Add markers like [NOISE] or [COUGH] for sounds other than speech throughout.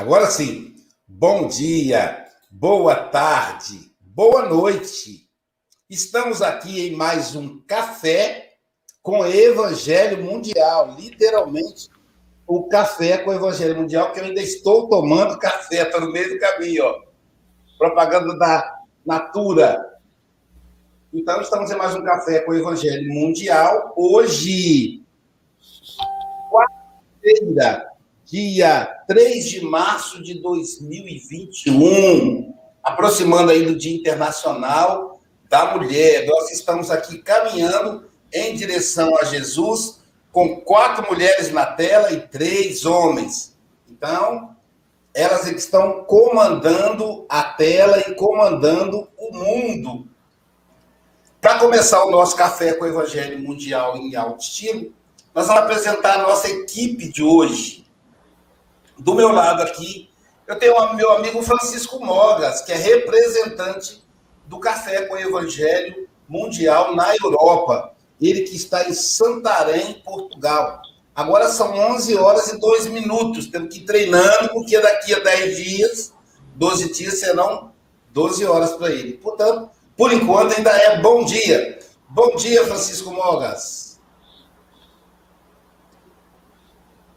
Agora sim, bom dia, boa tarde, boa noite. Estamos aqui em mais um café com Evangelho Mundial, literalmente o café com o Evangelho Mundial, que eu ainda estou tomando café, está no meio do caminho, ó. Propaganda da Natura. Então, estamos em mais um café com o Evangelho Mundial. Hoje, quarta-feira, dia 3 de março de 2021, aproximando aí do Dia Internacional da Mulher. Nós estamos aqui caminhando em direção a Jesus, com quatro mulheres na tela e três homens. Então, elas estão comandando a tela e comandando o mundo. Para começar o nosso café com o Evangelho Mundial em alto estilo, nós vamos apresentar a nossa equipe de hoje. Do meu lado aqui, eu tenho o meu amigo Francisco Mogas, que é representante do Café com Evangelho Mundial na Europa. Ele que está em Santarém, Portugal. Agora são 11 horas e 2 minutos. Temos que ir treinando, porque daqui a 10 dias, 12 dias, serão 12 horas para ele. Portanto, por enquanto, ainda é bom dia. Bom dia, Francisco Mogas.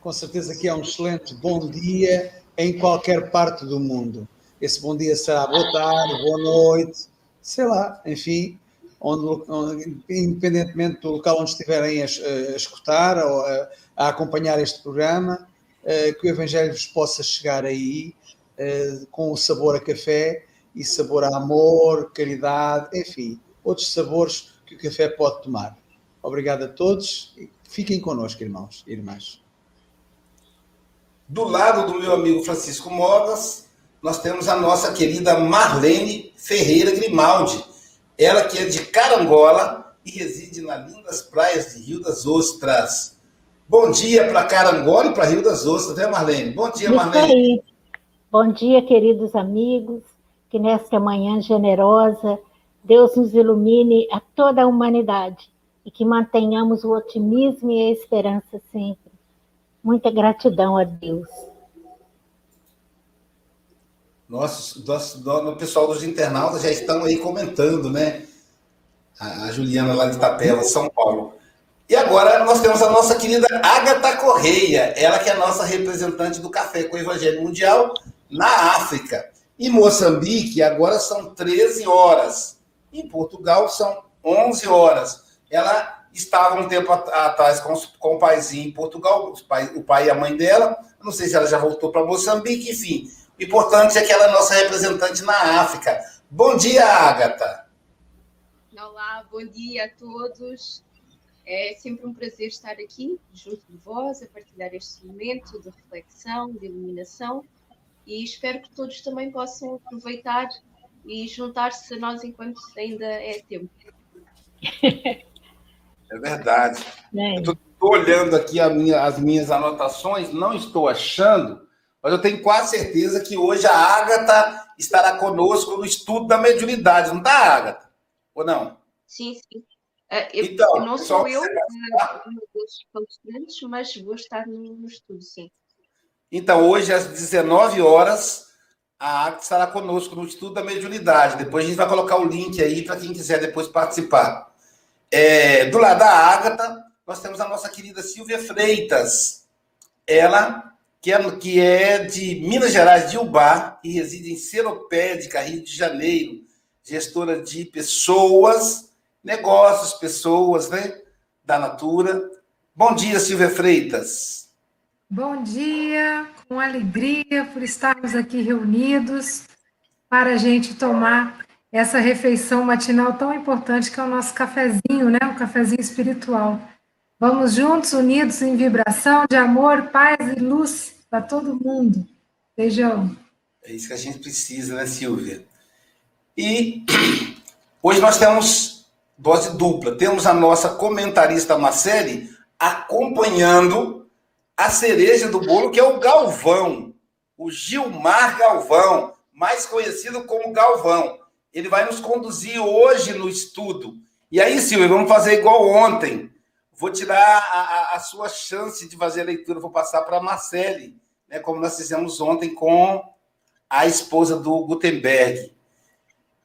Com certeza que é um excelente bom dia em qualquer parte do mundo. Esse bom dia será boa tarde, boa noite, sei lá, enfim, onde, onde, independentemente do local onde estiverem a, a escutar ou a, a, acompanhar este programa, uh, que o Evangelho vos possa chegar aí uh, com o sabor a café e sabor a amor, caridade, enfim, outros sabores que o café pode tomar. Obrigado a todos e fiquem connosco, irmãos e irmãs. Do lado do meu amigo Francisco Mogas, nós temos a nossa querida Marlene Ferreira Grimaldi. Ela que é de Carangola e reside nas lindas praias de Rio das Ostras. Bom dia para Carangola e para Rio das Ostras, né, Marlene? Bom dia, Marlene. Bom dia, queridos amigos. Que nesta manhã generosa, Deus nos ilumine a toda a humanidade e que mantenhamos o otimismo e a esperança sempre Muita gratidão a Deus. Nossa, o pessoal dos internautas já estão aí comentando, né? A, Juliana lá de Itapeva, São Paulo. E agora nós temos a nossa querida Agatha Correia, ela que é a nossa representante do Café com o Evangelho Mundial na África. Em Moçambique, agora são 13 horas. Em Portugal, são 11 horas. Ela estava um tempo atrás com, com o paizinho em Portugal, o pai, o pai e a mãe dela. Não sei se ela já voltou para Moçambique, enfim. O importante é que ela é nossa representante na África. Bom dia, Agatha. Olá, bom dia a todos. É sempre um prazer estar aqui junto de vós, a partilhar este momento de reflexão, de iluminação e espero que todos também possam aproveitar e juntar-se a nós enquanto ainda é tempo. [LAUGHS] É verdade. É. Estou olhando aqui minha, as minhas anotações, não estou achando, mas eu tenho quase certeza que hoje a Ágata estará conosco no estudo da mediunidade, não está, Ágata? Ou não? Sim, sim. Uh, eu, então, não sou eu dos palestrantes, mas vou estar no, no, estudo, sim. Então, hoje, às 19 horas, a Ágata estará conosco no estudo da mediunidade. Depois a gente vai colocar o link aí para quem quiser depois participar. É, do lado da Ágata, nós temos a nossa querida Silvia Freitas. Ela, que é, que é de Minas Gerais, de Ubá, e reside em Seropédica, Rio de Janeiro, gestora de pessoas, negócios, pessoas, né? Da Natura. Bom dia, Silvia Freitas. Bom dia, com alegria por estarmos aqui reunidos para a gente tomar essa refeição matinal tão importante que é o nosso cafezinho, né? O cafezinho espiritual. Vamos juntos, unidos em vibração de amor, paz e luz para todo mundo. Beijão. É isso que a gente precisa, né, Silvia? E [CLEARS THROAT] hoje nós temos dose dupla. Temos a nossa comentarista Marcele acompanhando a cereja do bolo, que é o Galvão, o Gilmar Galvão, mais conhecido como Galvão ele vai nos conduzir hoje no estudo. E aí, Silvia, vamos fazer igual ontem. Vou tirar a, a, a sua chance de fazer a leitura, vou passar para a Marcele, né, como nós fizemos ontem com a esposa do Gutenberg.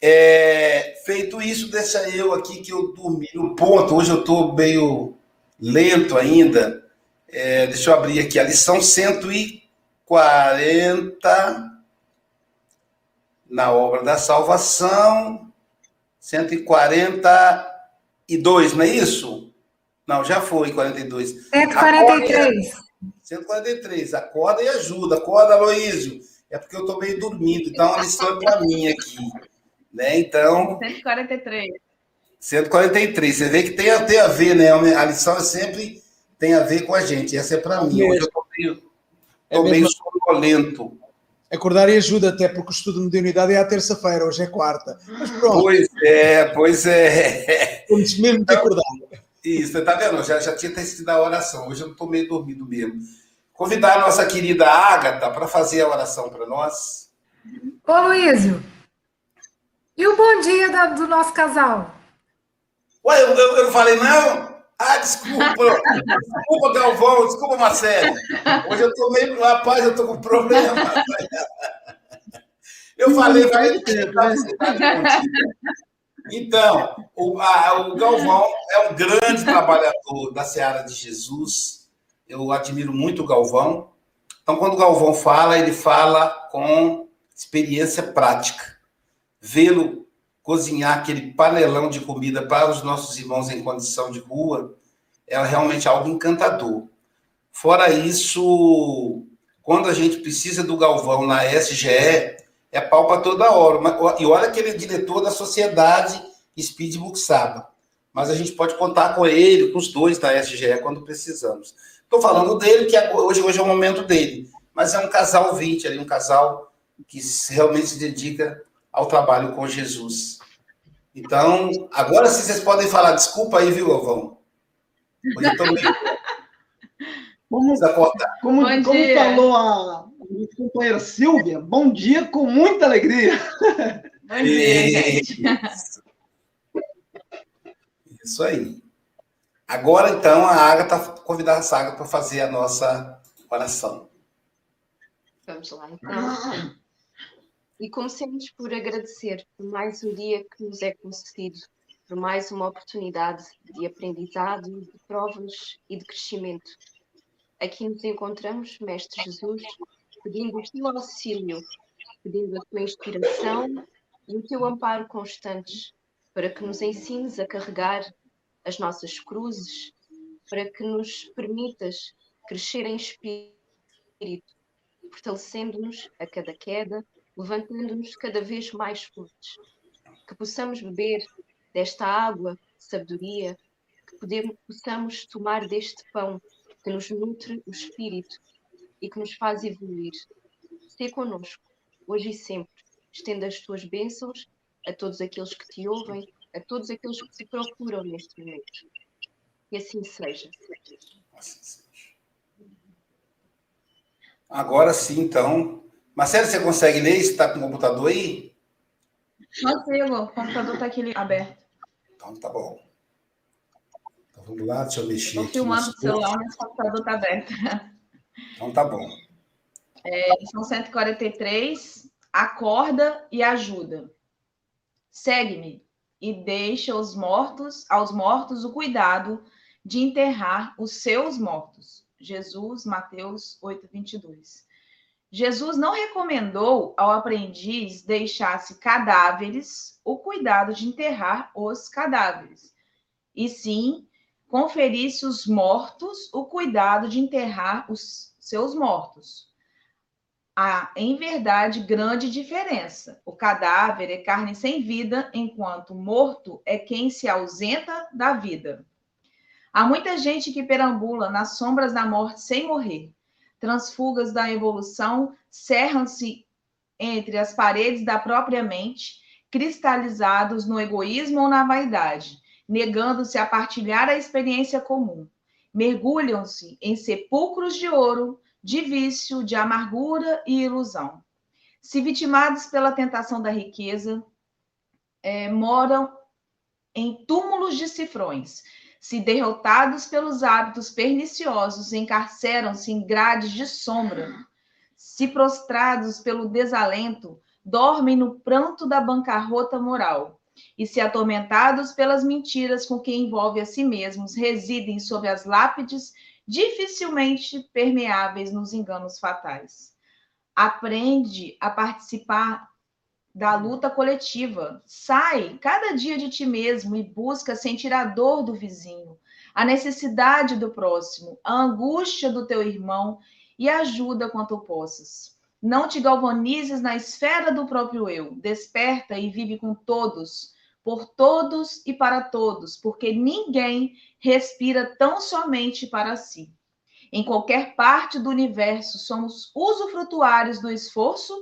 É, feito isso, deixa eu aqui que eu dormi no ponto. Hoje eu estou meio lento ainda. É, deixa eu abrir aqui a lição 140 na obra da salvação. 142, não é isso? Não, já foi 42. 143. 143. Acorda e ajuda. Acorda, Aloísio. É porque eu estou meio dormindo, então a lição é para mim aqui. Né? Então. 143. 143. Você vê que tem, tem a ver, né? A lição é sempre tem a ver com a gente. Essa é para mim. Hoje eu estou meio, tô é meio sonolento. Acordar e ajuda, até porque o estudo de modernidade é à terça-feira, hoje é quarta. Mas pronto. Pois é, pois é. Temos mesmo que acordar. Isso, tá vendo? Já, já tinha sido a oração. Hoje eu estou meio dormindo mesmo. Convidar a nossa querida Ágata para fazer a oração para nós. Ô, Luísio, e o bom dia da, do nosso casal? Ué, eu, eu, eu não falei não? Ah, desculpa. desculpa, Galvão. Desculpa, Marcelo. Hoje eu tô meio... Rapaz, eu tô com problema. Eu falei, vai Então, o, a, o Galvão é um grande trabalhador da Seara de Jesus. Eu admiro muito o Galvão. Então, quando o Galvão fala, ele fala com experiência prática. Vê-lo cozinhar aquele panelão de comida para os nossos irmãos em condição de rua é realmente algo encantador. Fora isso, quando a gente precisa do Galvão na SGE, é pau para toda hora. E olha que ele é diretor da sociedade Speed Buxaba. Mas a gente pode contar com ele, com os dois da SGE, quando precisamos. Estou falando dele, que hoje, hoje é o momento dele. Mas é um casal 20 ali, um casal que realmente se dedica ao trabalho com Jesus. Então, agora sim vocês podem falar, desculpa aí, viu, Alvão? Hoje eu tô meio... Como, como, como falou a, minha companheira Silvia, bom dia com muita alegria. Bom dia, gente. Isso aí. Agora, então, a Agatha, convidar a Saga para fazer a nossa oração. Vamos lá, então. E comecemos por agradecer por mais um dia que nos é concedido, por mais uma oportunidade de aprendizado, de provas e de crescimento. Aqui nos encontramos, Mestre Jesus, pedindo o teu auxílio, pedindo a tua inspiração e o teu amparo constantes, para que nos ensines a carregar as nossas cruzes, para que nos permitas crescer em espírito, fortalecendo-nos a cada queda levantando-nos cada vez mais fortes. Que possamos beber desta água de sabedoria, que podemos, possamos tomar deste pão que nos nutre o espírito e que nos faz evoluir. Sê conosco, hoje e sempre. Estenda as tuas bênçãos a todos aqueles que te ouvem, a todos aqueles que te procuram neste momento. E assim seja. Assim seja. Agora sim, então, Marcelo, você consegue ler? Você está com o computador aí? Consigo, o computador está aqui aberto. Então tá bom. Então vamos lá, deixa eu mexer. Estou filmando o celular, mas o computador está aberto. Então tá bom. É, são 143, acorda e ajuda. Segue-me e deixa os mortos, aos mortos o cuidado de enterrar os seus mortos. Jesus, Mateus 8, 22. Jesus não recomendou ao aprendiz deixasse cadáveres o cuidado de enterrar os cadáveres, e sim conferisse os mortos o cuidado de enterrar os seus mortos. Há, em verdade, grande diferença. O cadáver é carne sem vida, enquanto morto é quem se ausenta da vida. Há muita gente que perambula nas sombras da morte sem morrer transfugas da evolução cerram-se entre as paredes da própria mente, cristalizados no egoísmo ou na vaidade, negando-se a partilhar a experiência comum. Mergulham-se em sepulcros de ouro, de vício, de amargura e ilusão. Se vitimados pela tentação da riqueza, é, moram em túmulos de cifrões, se derrotados pelos hábitos perniciosos, encarceram-se em grades de sombra. se prostrados pelo desalento, dormem no pranto da bancarrota moral, e se atormentados pelas mentiras com que envolve a si mesmos, residem sob as lápides dificilmente permeáveis nos enganos fatais. Aprende a participar da luta coletiva. Sai cada dia de ti mesmo e busca sentir a dor do vizinho, a necessidade do próximo, a angústia do teu irmão e ajuda quanto possas. Não te galvanizes na esfera do próprio eu. Desperta e vive com todos, por todos e para todos, porque ninguém respira tão somente para si. Em qualquer parte do universo, somos usufrutuários do esforço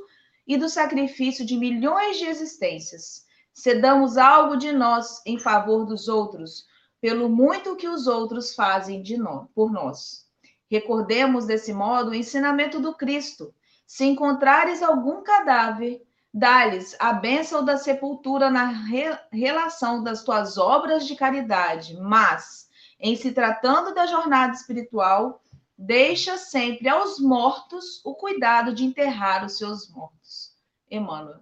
e do sacrifício de milhões de existências. Cedamos algo de nós em favor dos outros, pelo muito que os outros fazem de nós, por nós. Recordemos desse modo o ensinamento do Cristo. Se encontrares algum cadáver, dá-lhes a bênção da sepultura na re relação das tuas obras de caridade, mas, em se tratando da jornada espiritual, deixa sempre aos mortos o cuidado de enterrar os seus mortos. Emmanuel.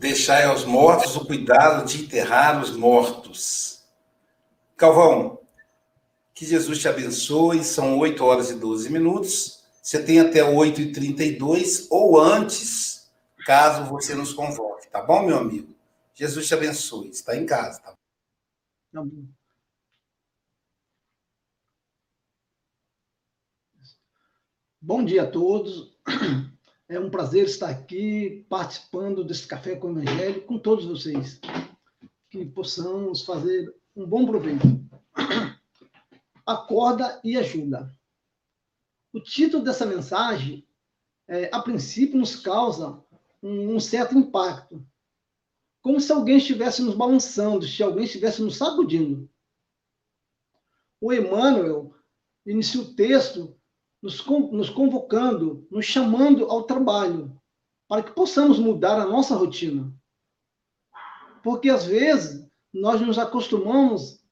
Deixai aos mortos o cuidado de enterrar os mortos. Calvão, que Jesus te abençoe. São 8 horas e 12 minutos. Você tem até 8h32 ou antes, caso você nos convoque, tá bom, meu amigo? Jesus te abençoe. Está em casa, tá? tá bom. Bom dia a todos. É um prazer estar aqui participando desse café com o Evangelho com todos vocês. Que possamos fazer um bom proveito. Acorda e ajuda. O título dessa mensagem, é, a princípio, nos causa um, certo impacto. Como se alguém estivesse nos balançando, se alguém estivesse nos sacudindo. O Emmanuel inicia o texto nos, nos convocando, nos chamando ao trabalho, para que possamos mudar a nossa rotina. Porque, às vezes, nós nos acostumamos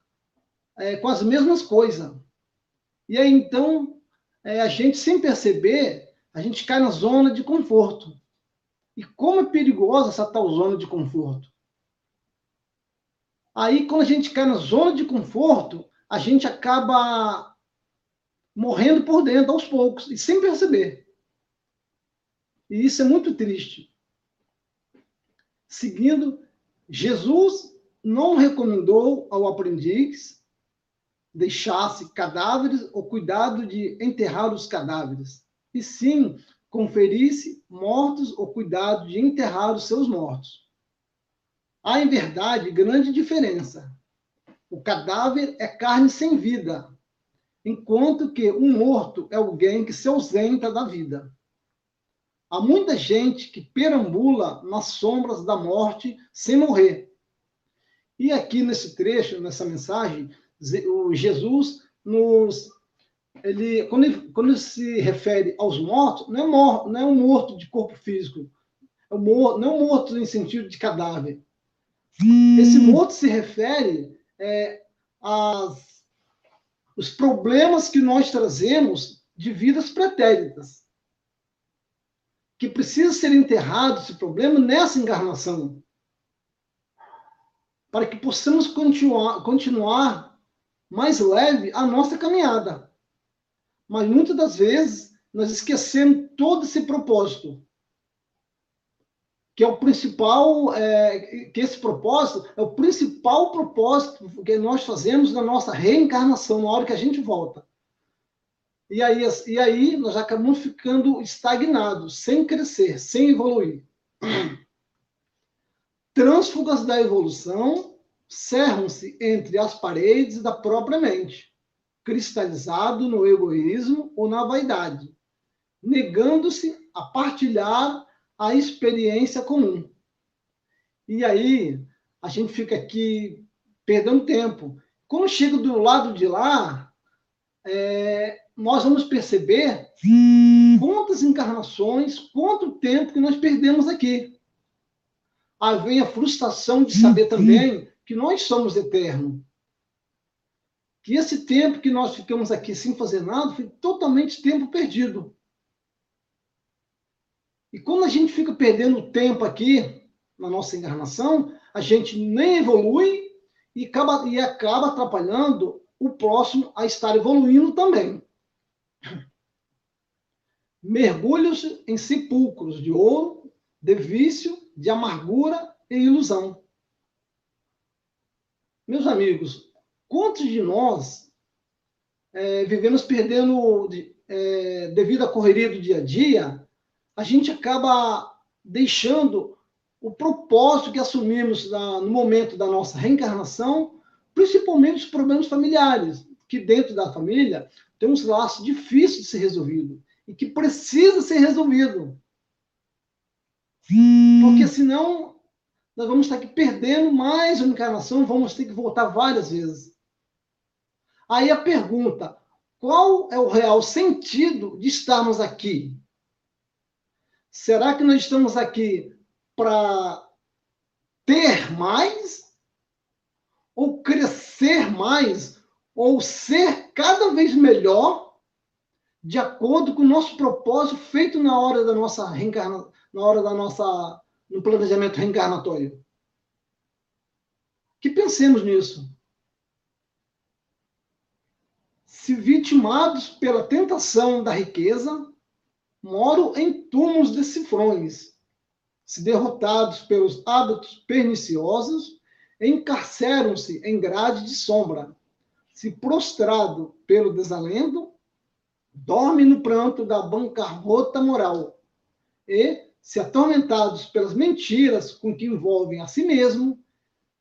é, com as mesmas coisas. E aí, então, é, a gente, sem perceber, a gente cai na zona de conforto. E como é perigosa essa tal zona de conforto. Aí, quando a gente cai na zona de conforto, a gente acaba morrendo por dentro aos poucos, e sem perceber. E isso é muito triste. Seguindo, Jesus não recomendou ao aprendiz deixasse cadáveres ou cuidado de enterrar os cadáveres, e sim conferisse mortos ou cuidado de enterrar os seus mortos. Há, em verdade, grande diferença. O cadáver é carne sem vida, enquanto que um morto é alguém que se ausenta da vida. Há muita gente que perambula nas sombras da morte sem morrer. E aqui nesse trecho, nessa mensagem, o Jesus nos ele quando, ele quando ele se refere aos mortos, não é, mor, não é um morto de corpo físico, é um morto, não é um morto em sentido de cadáver. Esse morto se refere é, às os problemas que nós trazemos de vidas pretéritas, que precisa ser enterrado esse problema nessa encarnação, para que possamos continuar, continuar mais leve a nossa caminhada. Mas muitas das vezes nós esquecemos todo esse propósito, que é o principal, é, que esse propósito é o principal propósito que nós fazemos na nossa reencarnação, na hora que a gente volta. E aí, e aí nós acabamos ficando estagnados, sem crescer, sem evoluir. Transfugas da evolução cerram-se entre as paredes da própria mente, cristalizado no egoísmo ou na vaidade, negando-se a partilhar a experiência comum. E aí, a gente fica aqui perdendo tempo. Quando chega do lado de lá, é, nós vamos perceber quantas encarnações, quanto tempo que nós perdemos aqui. Aí vem a frustração de saber também que nós somos eternos. Que esse tempo que nós ficamos aqui sem fazer nada foi totalmente tempo perdido. E quando a gente fica perdendo tempo aqui, na nossa encarnação, a gente nem evolui e acaba, e acaba atrapalhando o próximo a estar evoluindo também. Mergulhos em sepulcros de ouro, de vício, de amargura e ilusão. Meus amigos, quantos de nós é, vivemos perdendo, é, devido à correria do dia a dia, a gente acaba deixando o propósito que assumimos na, no momento da nossa reencarnação, principalmente os problemas familiares, que dentro da família tem uns laços difíceis de ser resolvido e que precisa ser resolvido. Porque senão nós vamos estar aqui perdendo mais uma encarnação, vamos ter que voltar várias vezes. Aí a pergunta: qual é o real sentido de estarmos aqui? Será que nós estamos aqui para ter mais? Ou crescer mais? Ou ser cada vez melhor de acordo com o nosso propósito feito na hora da nossa reencarnação, na hora da nossa no planejamento reencarnatório? Que pensemos nisso. Se vitimados pela tentação da riqueza, moro em túmulos de cifrões, se derrotados pelos hábitos perniciosos, encarceram-se em grade de sombra, se prostrado pelo desalento, dorme no pranto da bancarrota moral, e, se atormentados pelas mentiras com que envolvem a si mesmo,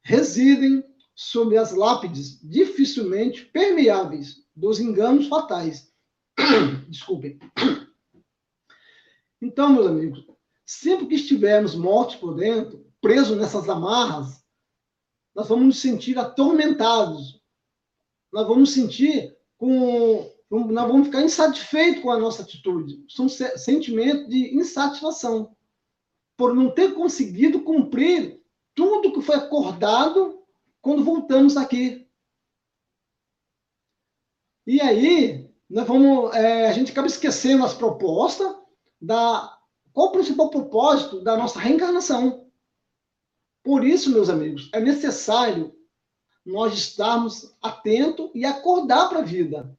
residem sob as lápides dificilmente permeáveis dos enganos fatais. [COUGHS] Desculpem. [COUGHS] Então, meus amigos, sempre que estivermos mortos por dentro, presos nessas amarras, nós vamos nos sentir atormentados. Nós vamos sentir com. Nós vamos ficar insatisfeitos com a nossa atitude. São sentimentos de insatisfação. Por não ter conseguido cumprir tudo que foi acordado quando voltamos aqui. E aí, nós vamos, é, a gente acaba esquecendo as propostas da qual o principal propósito da nossa reencarnação. Por isso, meus amigos, é necessário nós estarmos atentos e acordar para a vida.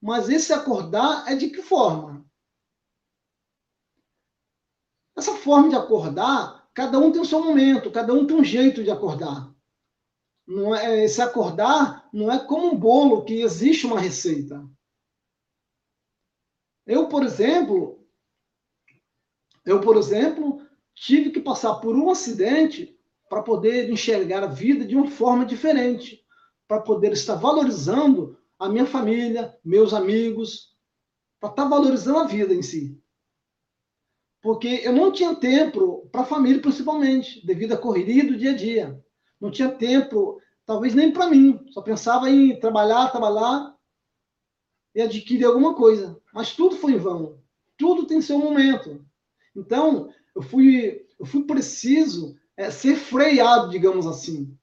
Mas esse acordar é de que forma? Essa forma de acordar, cada um tem o seu momento, cada um tem um jeito de acordar. Não é, esse acordar não é como um bolo que existe uma receita. Eu, por exemplo, eu, por exemplo, tive que passar por um acidente para poder enxergar a vida de uma forma diferente, para poder estar valorizando a minha família, meus amigos, para estar valorizando a vida em si. Porque eu não tinha tempo para a família, principalmente, devido à correria do dia a dia. Não tinha tempo, talvez nem para mim. Só pensava em trabalhar, trabalhar e adquirir alguma coisa. Mas tudo foi em vão. Tudo tem seu momento. Então, eu fui, eu fui preciso é, ser freado, digamos assim.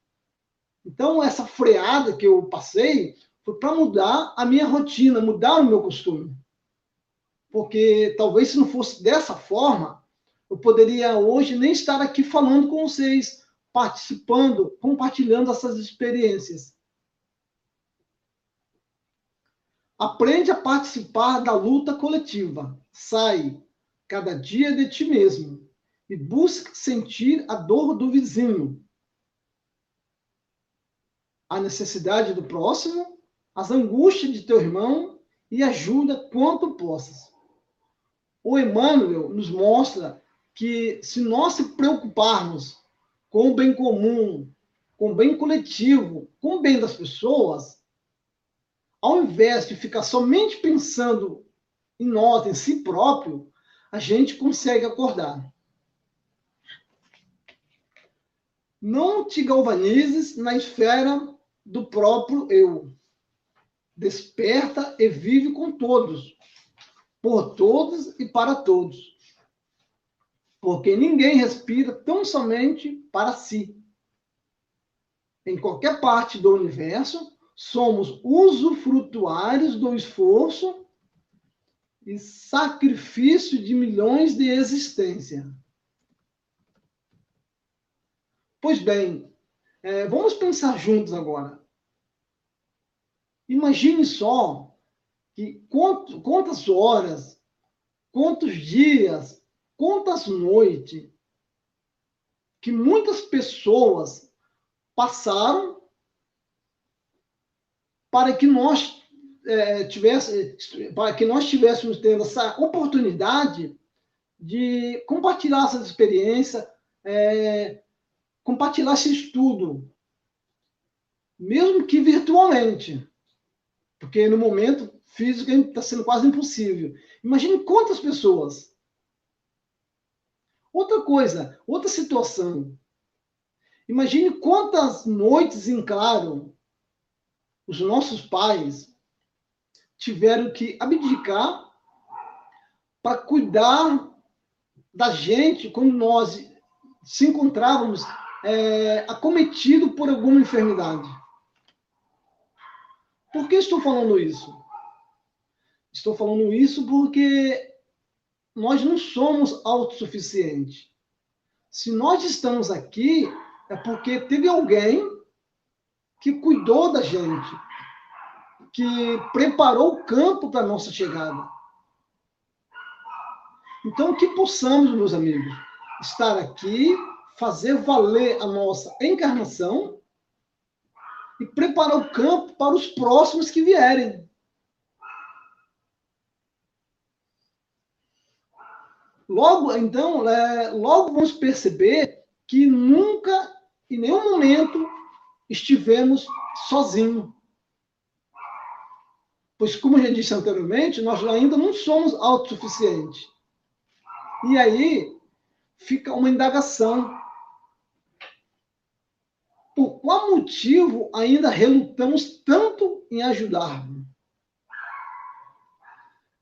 Então, essa freada que eu passei foi para mudar a minha rotina, mudar o meu costume. Porque talvez se não fosse dessa forma, eu poderia hoje nem estar aqui falando com vocês, participando, compartilhando essas experiências. Aprende a participar da luta coletiva. Sai, cada dia de ti mesmo e busca sentir a dor do vizinho, a necessidade do próximo, as angústias de teu irmão e ajuda quanto possas. O Emmanuel nos mostra que se nós se preocuparmos com o bem comum, com o bem coletivo, com o bem das pessoas, ao invés de ficar somente pensando em nós, em si próprio, a gente consegue acordar. Não te galvanizes na esfera do próprio eu. desperta e vive com todos, por todos e para todos. Porque ninguém respira tão somente para si. Em qualquer parte do universo, somos usufrutuários do esforço e sacrifício de milhões de existência. Pois bem, é, vamos pensar juntos agora. Imagine só que quantas horas, quantos dias, quantas noites que muitas pessoas passaram para que nós é, tivesse, para que nós tivéssemos tendo essa oportunidade de compartilhar essa experiência, é, compartilhar esse estudo, mesmo que virtualmente, porque no momento físico está sendo quase impossível. Imagine quantas pessoas. Outra coisa, outra situação. Imagine quantas noites em claro os nossos pais tiveram que abdicar para cuidar da gente quando nós se encontrávamos é, acometido por alguma enfermidade. Por que estou falando isso? Estou falando isso porque nós não somos autossuficientes. Se nós estamos aqui, é porque teve alguém que cuidou da gente, que preparou o campo para a nossa chegada. Então, que possamos, meus amigos, estar aqui fazer valer a nossa encarnação e preparar o campo para os próximos que vierem. Logo, então, é, logo vamos perceber que nunca, em nenhum momento, estivemos sozinhos. Pois, como já disse anteriormente, nós ainda não somos autossuficientes. E aí fica uma indagação por qual motivo ainda relutamos tanto em ajudar?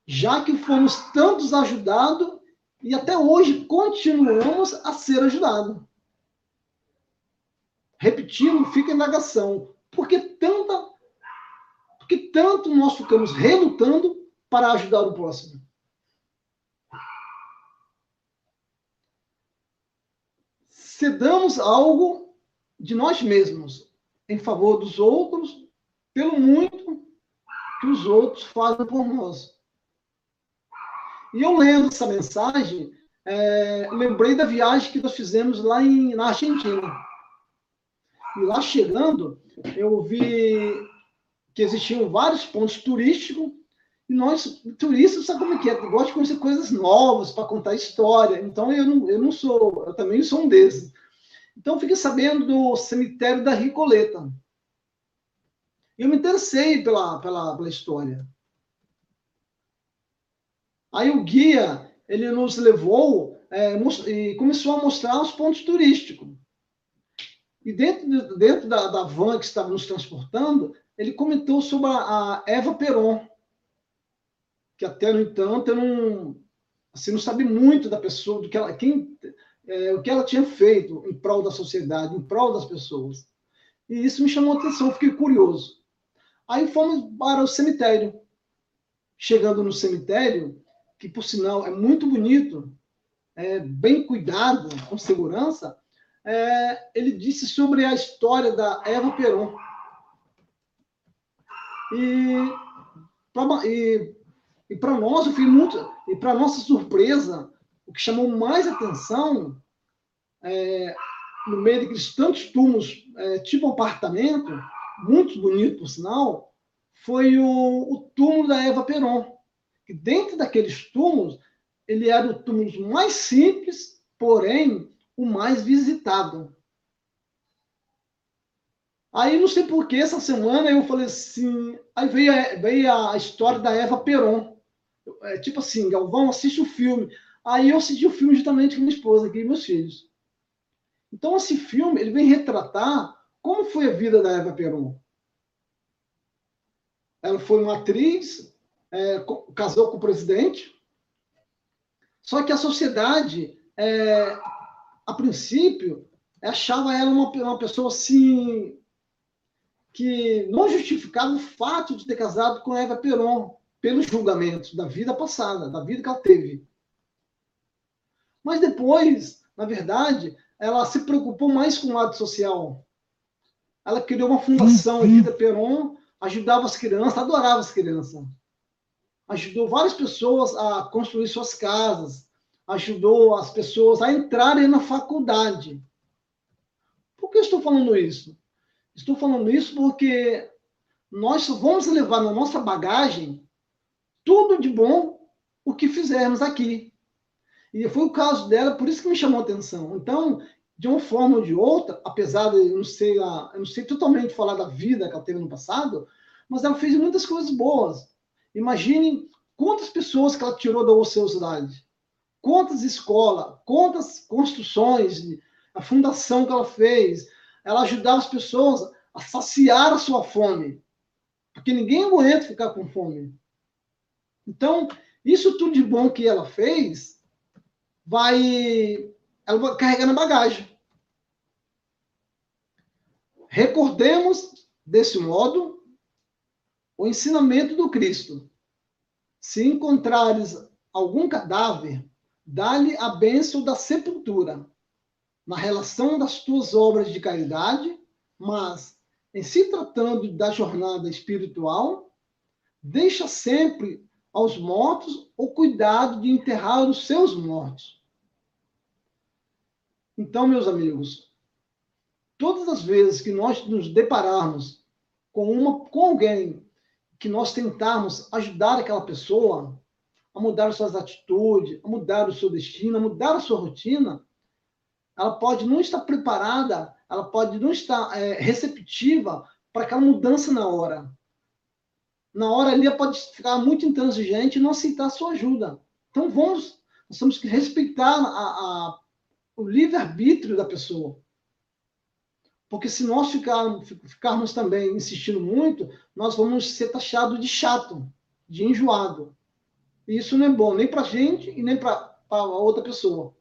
Já que fomos tantos ajudados e até hoje continuamos a ser ajudados. Repetindo, fica em negação. Por que tanta porque tanto nós ficamos relutando para ajudar o próximo? Cedamos algo de nós mesmos em favor dos outros, pelo muito que os outros fazem por nós. E eu lendo essa mensagem, é, lembrei da viagem que nós fizemos lá em, na Argentina. E lá chegando, eu vi que existiam vários pontos turísticos, e nós, turistas, sabe como é que é? Gosto de conhecer coisas novas para contar história. Então, eu não, eu não sou, eu também sou um desses. Então, fiquei sabendo do cemitério da Ricoleta. Eu me interessei pela, pela, pela história. Aí o guia, ele nos levou é, e começou a mostrar os pontos turísticos. E dentro, dentro da, da van que estava nos transportando, ele comentou sobre a, a Eva Peron, que até, no entanto, eu não, assim, não sabe muito da pessoa, do que ela, quem, é, o que ela tinha feito em prol da sociedade, em prol das pessoas. E isso me chamou a atenção, fiquei curioso. Aí fomos para o cemitério. Chegando no cemitério, que por sinal é muito bonito, é bem cuidado, com segurança, é, ele disse sobre a história da Eva Peron. E para nós, eu fui muito, e para nossa surpresa, o que chamou mais atenção, é, no meio daqueles tantos túmulos, é, tipo apartamento, muito bonito, por sinal, foi o, o túmulo da Eva Peron. E dentro daqueles túmulos, ele era o túmulo mais simples, porém o mais visitado. Aí não sei por que essa semana eu falei assim, aí veio a, veio a história da Eva Peron. É, tipo assim, Galvão, assiste o filme. Aí eu assisti o filme justamente com minha esposa aqui e meus filhos. Então, esse filme ele vem retratar como foi a vida da Eva Peron. ela foi uma atriz, é, casou com o presidente. Só que a sociedade, é, a princípio, achava ela uma, uma pessoa assim que não justificava o fato de ter casado com Eva Peron pelos julgamentos da vida passada, da vida que ela teve. Mas depois, na verdade, ela se preocupou mais com o lado social. Ela criou uma fundação, Evita Peron, ajudava as crianças, adorava as crianças. Ajudou várias pessoas a construir suas casas, ajudou as pessoas a entrarem na faculdade. Por que estou falando isso? Estou falando isso porque nós vamos levar na nossa bagagem tudo de bom o que fizermos aqui. E foi o caso dela, por isso que me chamou a atenção. Então, de uma forma ou de outra, apesar de eu não sei, eu não sei totalmente falar da vida que ela teve no passado, mas ela fez muitas coisas boas. Imaginem quantas pessoas que ela tirou da ociosidade, quantas escolas, quantas construções, a fundação que ela fez, ela ajudava as pessoas a saciar a sua fome, porque ninguém aguenta ficar com fome. Então, isso tudo de bom que ela fez, vai, ela vai carregando a bagagem. Recordemos, desse modo, o ensinamento do Cristo. Se encontrares algum cadáver, dá-lhe a bênção da sepultura, na relação das tuas obras de caridade, mas, em se tratando da jornada espiritual, deixa sempre aos mortos o cuidado de enterrar os seus mortos. Então, meus amigos, todas as vezes que nós nos depararmos com, uma, com alguém que nós tentarmos ajudar aquela pessoa a mudar suas atitudes, a mudar o seu destino, a mudar a sua rotina, ela pode não estar preparada, ela pode não estar é, receptiva para aquela mudança na hora na hora ali pode ficar muito intransigente e não aceitar a sua ajuda. Então vamos, nós temos que respeitar a, a, o livre-arbítrio da pessoa. Porque se nós ficarmos, ficarmos também insistindo muito, nós vamos ser taxados de chato, de enjoado. E isso não é bom nem para a gente e nem para a outra pessoa.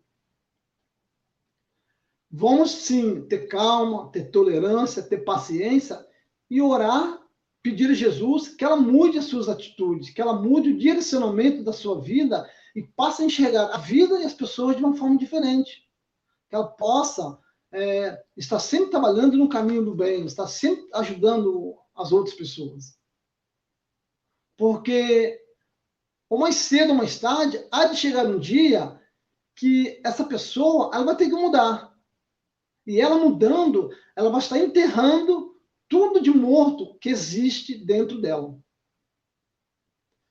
Vamos sim ter calma, ter tolerância, ter paciência e orar pedir a Jesus que ela mude as suas atitudes, que ela mude o direcionamento da sua vida e passe a enxergar a vida e as pessoas de uma forma diferente. Que ela possa é, estar sempre trabalhando no caminho do bem, estar sempre ajudando as outras pessoas. Porque, ou mais cedo ou mais tarde, há de chegar um dia que essa pessoa ela vai ter que mudar. E ela mudando, ela vai estar enterrando tudo de morto que existe dentro dela.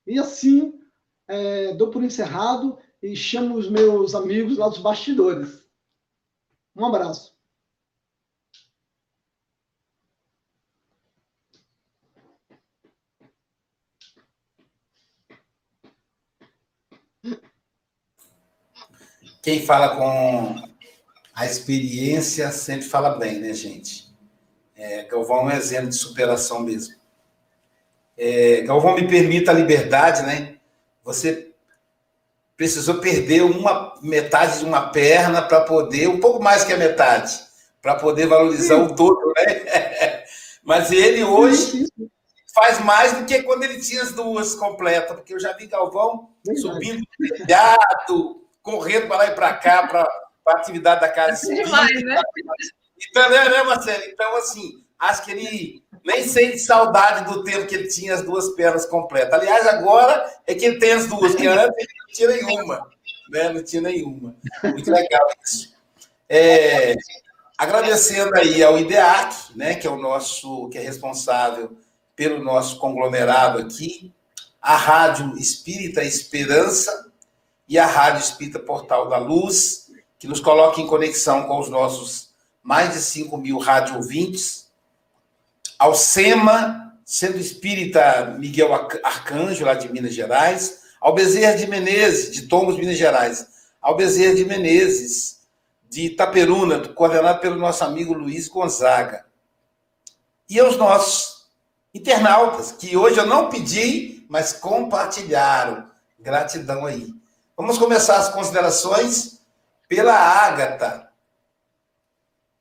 E assim, é, dou por encerrado e chamo os meus amigos lá dos bastidores. Um abraço. Quem fala com a experiência sempre fala bem, né, gente? É, Galvão é um exemplo de superação mesmo. É, Galvão me permita a liberdade, né? Você precisou perder uma metade de uma perna para poder, um pouco mais que a metade, para poder valorizar Sim. o todo, né? [LAUGHS] Mas ele hoje faz mais do que quando ele tinha as duas completas, porque eu já vi Galvão subindo telhado, correndo para lá e para cá, para a atividade da casa. É demais, né? Então, né, né, Marcelo? Então, assim, acho que ele nem sente saudade do tempo que ele tinha as duas pernas completas. Aliás, agora é que ele tem as duas, que antes ele tinha nenhuma. Né? Não tinha nenhuma. Muito legal isso. É, agradecendo aí ao IDEAC, né, que é o nosso, que é responsável pelo nosso conglomerado aqui, a Rádio Espírita Esperança e a Rádio Espírita Portal da Luz, que nos coloca em conexão com os nossos mais de 5 mil rádio ouvintes, ao SEMA, Centro Espírita Miguel Arcanjo, lá de Minas Gerais, ao Bezerra de Menezes, de Tombos, Minas Gerais, ao Bezerra de Menezes, de Itaperuna, coordenado pelo nosso amigo Luiz Gonzaga, e aos nossos internautas, que hoje eu não pedi, mas compartilharam. Gratidão aí. Vamos começar as considerações pela Ágata.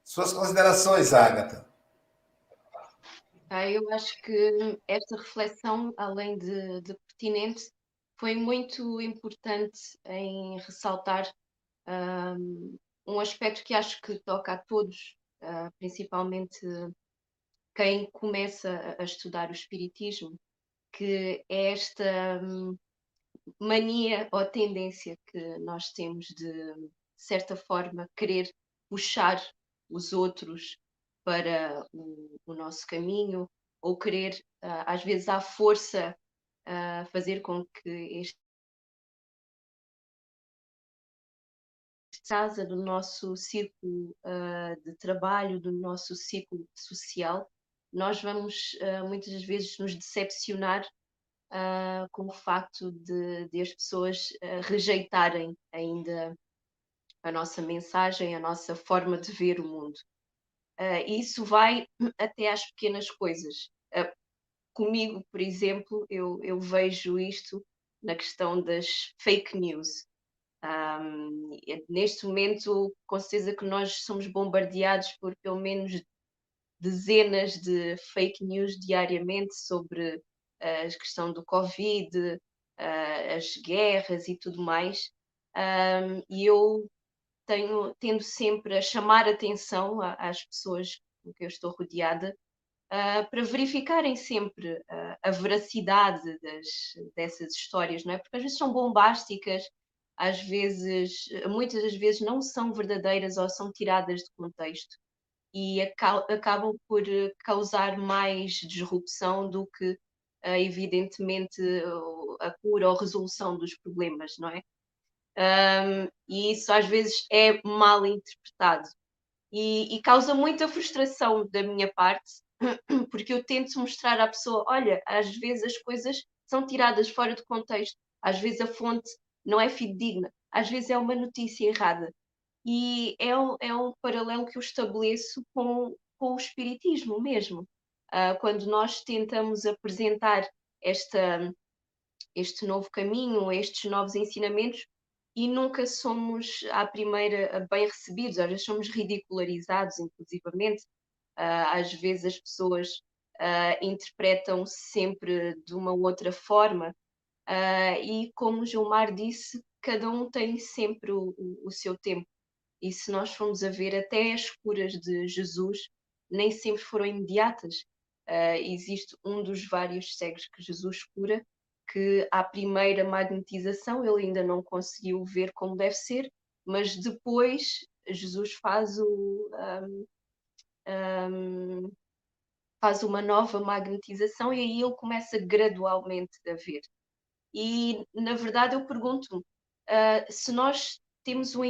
Suas considerações, Ágata. Ah, eu acho que esta reflexão, além de, de pertinente, foi muito importante em ressaltar um, um aspecto que acho que toca a todos, uh, principalmente quem começa a estudar o Espiritismo, que é esta um, mania ou tendência que nós temos de, de certa forma, querer puxar os outros para o, o nosso caminho ou querer, uh, às vezes, à força, uh, fazer com que este casa do nosso círculo uh, de trabalho, do nosso círculo social, nós vamos uh, muitas vezes nos decepcionar uh, com o facto de, de as pessoas rejeitarem ainda a nossa mensagem, a nossa forma de ver o mundo. isso vai até às pequenas coisas. Comigo, por exemplo, eu, eu vejo isto na questão das fake news. Um, neste momento, com certeza que nós somos bombardeados por pelo menos dezenas de fake news diariamente sobre a questão do Covid, uh, as guerras e tudo mais. Um, e eu tenho, tendo sempre a chamar atenção às pessoas com que eu estou rodeada uh, para verificarem sempre uh, a veracidade das, dessas histórias, não é? Porque às vezes são bombásticas, às vezes, muitas das vezes não são verdadeiras ou são tiradas de contexto e acabam por causar mais disrupção do que, eh, evidentemente, a cura ou a resolução dos problemas, não é? Um, e isso às vezes é mal interpretado e, e, causa muita frustração da minha parte, [CLEARS THROAT] porque eu tento mostrar à pessoa: olha, às vezes as coisas são tiradas fora de contexto, às vezes a fonte não é fidedigna, às vezes é uma notícia errada. E é um, é um paralelo que eu estabeleço com, com o espiritismo mesmo. Uh, quando nós tentamos apresentar esta, este novo caminho, estes novos ensinamentos, e nunca somos à primeira bem recebidos, às vezes somos ridicularizados, inclusivamente. Uh, às vezes as pessoas uh, interpretam sempre de uma outra forma, Uh, e como Gilmar disse, cada um tem sempre o, o, o, seu tempo. E se nós formos a ver, até as curas de Jesus nem sempre foram imediatas. Uh, existe um dos vários cegos que Jesus cura, que à primeira magnetização ele ainda não conseguiu ver como deve ser, mas depois Jesus faz o. Um, um, faz uma nova magnetização e aí ele começa gradualmente a ver. E, na verdade, eu pergunto uh, se nós temos, o,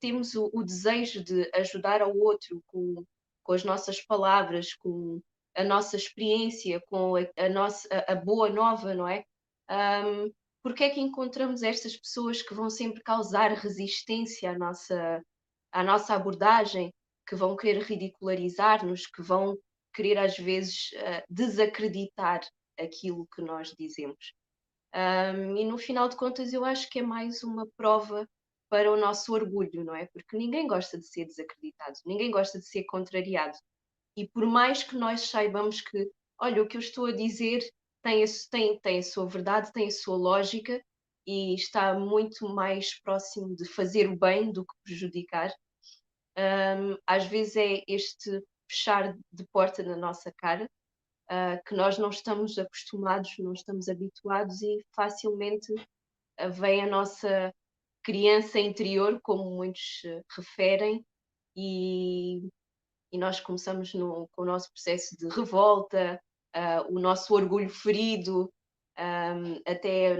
temos o, o, desejo de ajudar ao outro com, com as nossas palavras, com a nossa experiência, com a, a nossa, a, a, boa nova, não é? Um, porque é que encontramos estas pessoas que vão sempre causar resistência à nossa, à nossa abordagem, que vão querer ridicularizar-nos, que vão querer às vezes uh, desacreditar aquilo que nós dizemos? Um, e no final de contas, eu acho que é mais uma prova para o nosso orgulho, não é? Porque ninguém gosta de ser desacreditado, ninguém gosta de ser contrariado. E por mais que nós saibamos que, olha, o que eu estou a dizer tem a, tem, tem a sua verdade, tem a sua lógica e está muito mais próximo de fazer o bem do que prejudicar, um, às vezes é este fechar de porta na nossa cara uh, que nós não estamos acostumados, não estamos habituados e facilmente uh, vem a nossa criança interior, como muitos uh, referem, e, e, nós começamos no, com o nosso processo de revolta, o nosso orgulho ferido, um, até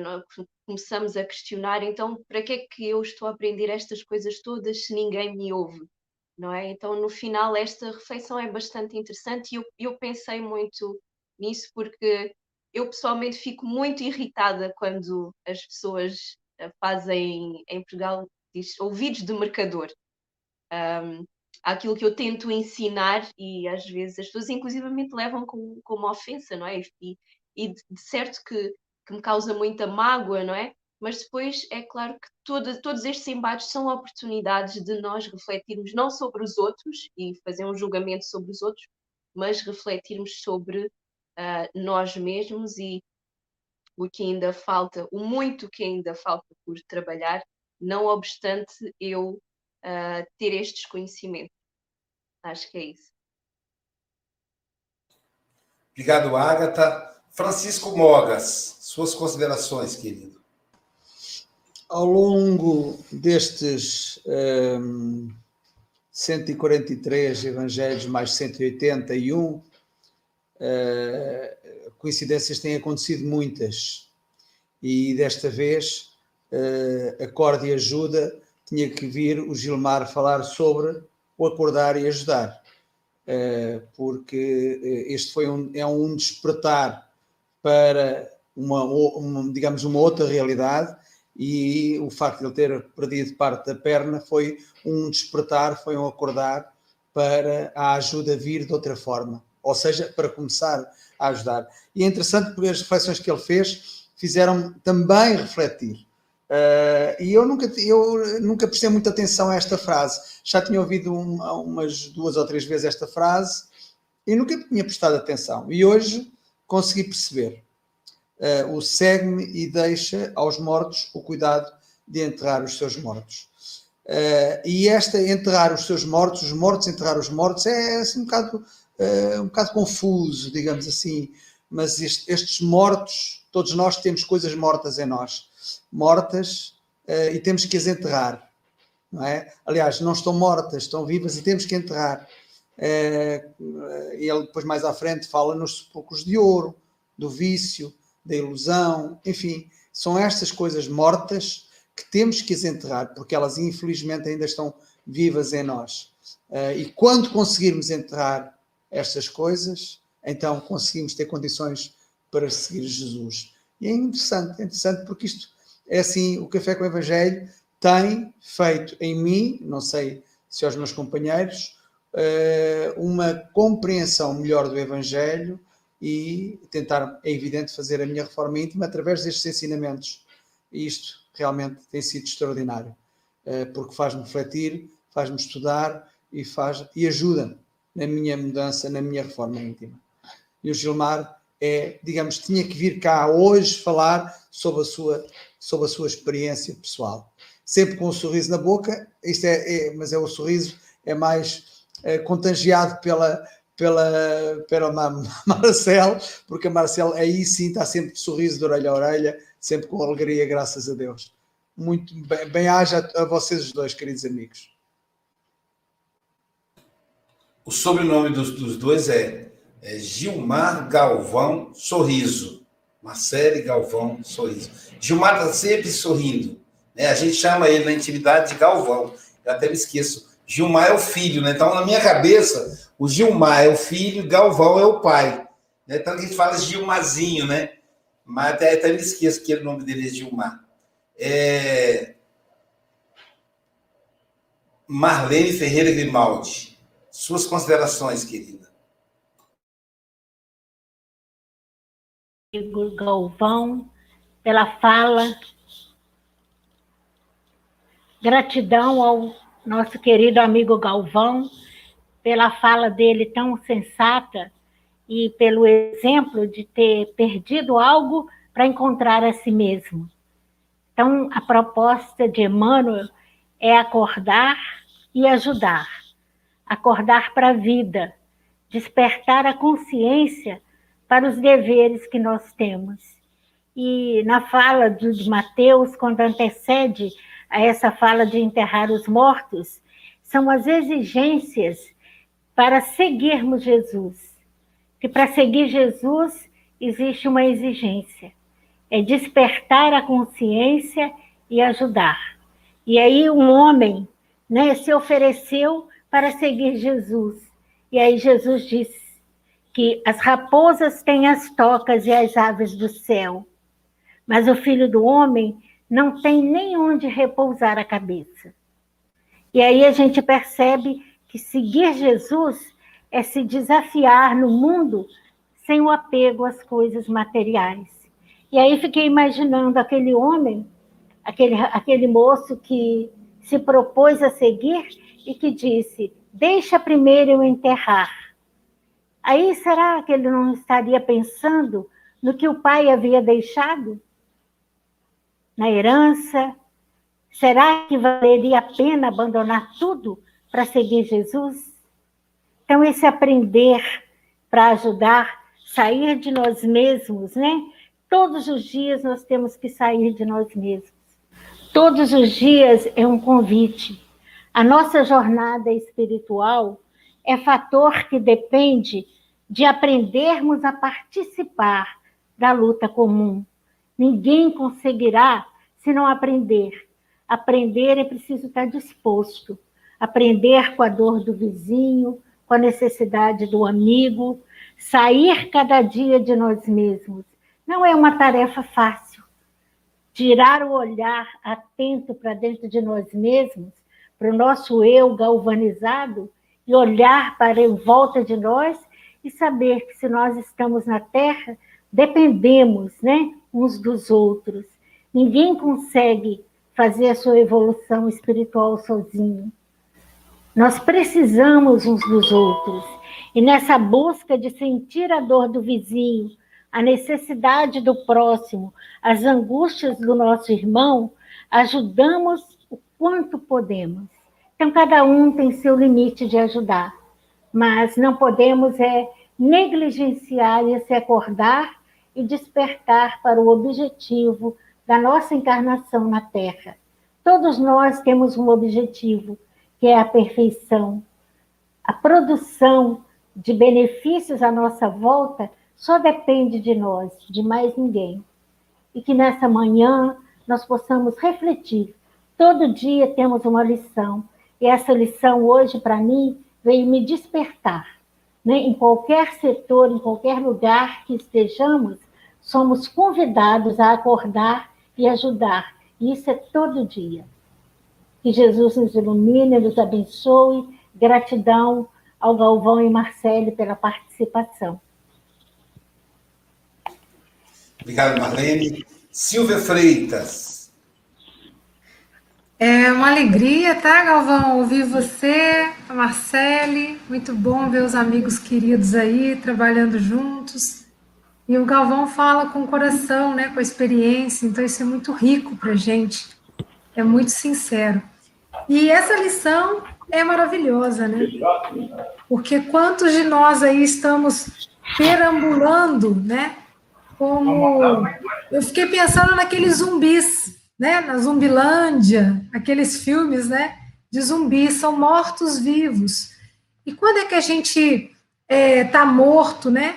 começamos a questionar, então, para que é que eu estou a aprender estas coisas todas se ninguém me ouve? Não é? Então, no final, esta reflexão é bastante interessante e eu, eu pensei muito nisso porque eu pessoalmente fico muito irritada quando as pessoas eh, fazem em Portugal diz, ouvidos de mercador. Um, àquilo que eu tento ensinar e às vezes as pessoas inclusivamente levam como, como ofensa, não é? E, e de certo que, que me causa muita mágoa, não é? Mas depois é claro que todo, todos estes embates são oportunidades de nós refletirmos não sobre os outros e fazer um julgamento sobre os outros, mas refletirmos sobre uh, nós mesmos e o que ainda falta, o muito que ainda falta por trabalhar, não obstante eu uh, ter estes conhecimentos. Acho que é isso. Obrigado, Agatha. Francisco Mogas, suas considerações, querido. Ao longo destes um, 143 evangelhos, mais 181, uh, coincidências têm acontecido muitas. E desta vez, uh, acorde e ajuda, tinha que vir o Gilmar falar sobre o acordar e ajudar, uh, porque eh, este foi um, é um despertar para uma, uma, digamos, uma outra realidade e o facto de ele ter perdido parte da perna foi um despertar, foi um acordar para a ajuda vir de outra forma, ou seja, para começar a ajudar. E é interessante porque as reflexões que ele fez fizeram também refletir. Uh, e eu nunca, eu nunca prestei muita atenção a esta frase. Já tinha ouvido um, umas duas ou três vezes esta frase e nunca tinha prestado atenção. E hoje consegui perceber. Uh, o segue-me e deixa aos mortos o cuidado de enterrar os seus mortos. Uh, e esta enterrar os seus mortos, os mortos enterrar os mortos, é assim um bocado, uh, um bocado confuso, digamos assim. Mas este, estes mortos, todos nós temos coisas mortas em nós, mortas, e temos que as enterrar. Não é? Aliás, não estão mortas, estão vivas e temos que enterrar. ele depois mais à frente fala nos poucos de ouro, do vício, da ilusão, enfim, são estas coisas mortas que temos que as enterrar, porque elas infelizmente ainda estão vivas em nós. Uh, e quando conseguirmos enterrar estas coisas, então conseguimos ter condições para seguir Jesus. E é interessante, é interessante porque isto é assim, o Café com o Evangelho tem feito em mim, não sei se aos meus companheiros, uh, uma compreensão melhor do Evangelho, e tentar, é evidente, fazer a minha reforma íntima através destes ensinamentos. E isto realmente tem sido extraordinário, eh, porque faz-me refletir, faz-me estudar e, faz, e ajuda na minha mudança, na minha reforma íntima. E o Gilmar é, digamos, tinha que vir cá hoje falar sobre a sua, sobre a sua experiência pessoal. Sempre com um sorriso na boca, isto é, é mas é o sorriso é mais é, contagiado pela, pela, pela [LAUGHS] Marcel, porque a Marcel aí sim está sempre de sorriso de orelha a orelha, sempre com alegria, graças a Deus. Muito bem, bem haja a vocês os dois, queridos amigos. O sobrenome dos, dos dois é, é, Gilmar Galvão Sorriso. Marcele Galvão Sorriso. Gilmar está sempre sorrindo. Né? A gente chama ele na intimidade de Galvão. Eu até me esqueço. Gilmar é o filho, né? Então, na minha cabeça, o Gilmar é o filho, Galvão é o pai. Né? Que a gente fala Gilmazinho, né? Mas até, até me esqueço que o nome dele é Gilmar. É... Marlene Ferreira Grimaldi. Suas considerações, querida. Galvão, pela fala. Gratidão ao nosso querido amigo Galvão pela fala dele tão sensata e pelo exemplo de ter perdido algo para encontrar a si mesmo. Então, a proposta de Emmanuel é acordar e ajudar. Acordar para a vida, despertar a consciência para os deveres que nós temos. E na fala de Mateus, quando antecede a essa fala de enterrar os mortos, são as exigências para seguirmos Jesus. Que para seguir Jesus existe uma exigência, é despertar a consciência e ajudar. E aí um homem, né, se ofereceu para seguir Jesus. E aí Jesus disse que as raposas têm as tocas e as aves do céu, mas o filho do homem não tem nem onde repousar a cabeça. E aí a gente percebe que seguir Jesus é se desafiar no mundo sem o apego às coisas materiais. E aí fiquei imaginando aquele homem, aquele, aquele moço que se propôs a seguir e que disse: Deixa primeiro eu enterrar. Aí será que ele não estaria pensando no que o pai havia deixado? Na herança? Será que valeria a pena abandonar tudo para seguir Jesus? Então, esse aprender para ajudar, sair de nós mesmos, né? Todos os dias nós temos que sair de nós mesmos. Todos os dias é um convite. A nossa jornada espiritual é fator que depende de aprendermos a participar da luta comum. Ninguém conseguirá se não aprender. Aprender é preciso estar disposto. Aprender com a dor do vizinho, com a necessidade do amigo, sair cada dia de nós mesmos. Não é uma tarefa fácil. Tirar o olhar atento para dentro de nós mesmos, para o nosso eu galvanizado, e olhar para em volta de nós e saber que se nós estamos na Terra, dependemos né, uns dos outros. Ninguém consegue fazer a sua evolução espiritual sozinho. Nós precisamos uns dos outros. E nessa busca de sentir a dor do vizinho, a necessidade do próximo, as angústias do nosso irmão, ajudamos o quanto podemos. Então, cada um tem seu limite de ajudar, mas não podemos é negligenciar esse acordar e despertar para o objetivo da nossa encarnação na Terra. Todos nós temos um objetivo, que é a perfeição. A produção de benefícios à nossa volta só depende de nós, de mais ninguém. E que nessa manhã nós possamos refletir. Todo dia temos uma lição. E essa lição hoje, para mim, veio me despertar. Né? Em qualquer setor, em qualquer lugar que estejamos, somos convidados a acordar e ajudar. E isso é todo dia. Que Jesus nos ilumine, nos abençoe. Gratidão ao Galvão e Marcele pela participação. Obrigado, Marlene. Silvia Freitas. É uma alegria, tá, Galvão, ouvir você, a Marcele. Muito bom ver os amigos queridos aí trabalhando juntos. E o Galvão fala com o coração, né, com a experiência, então isso é muito rico para gente. É muito sincero. E essa lição é maravilhosa, né? Porque quantos de nós aí estamos perambulando, né? Como eu fiquei pensando naqueles zumbis, né? Na Zumbilândia, aqueles filmes, né? De zumbis são mortos vivos. E quando é que a gente é, tá morto, né?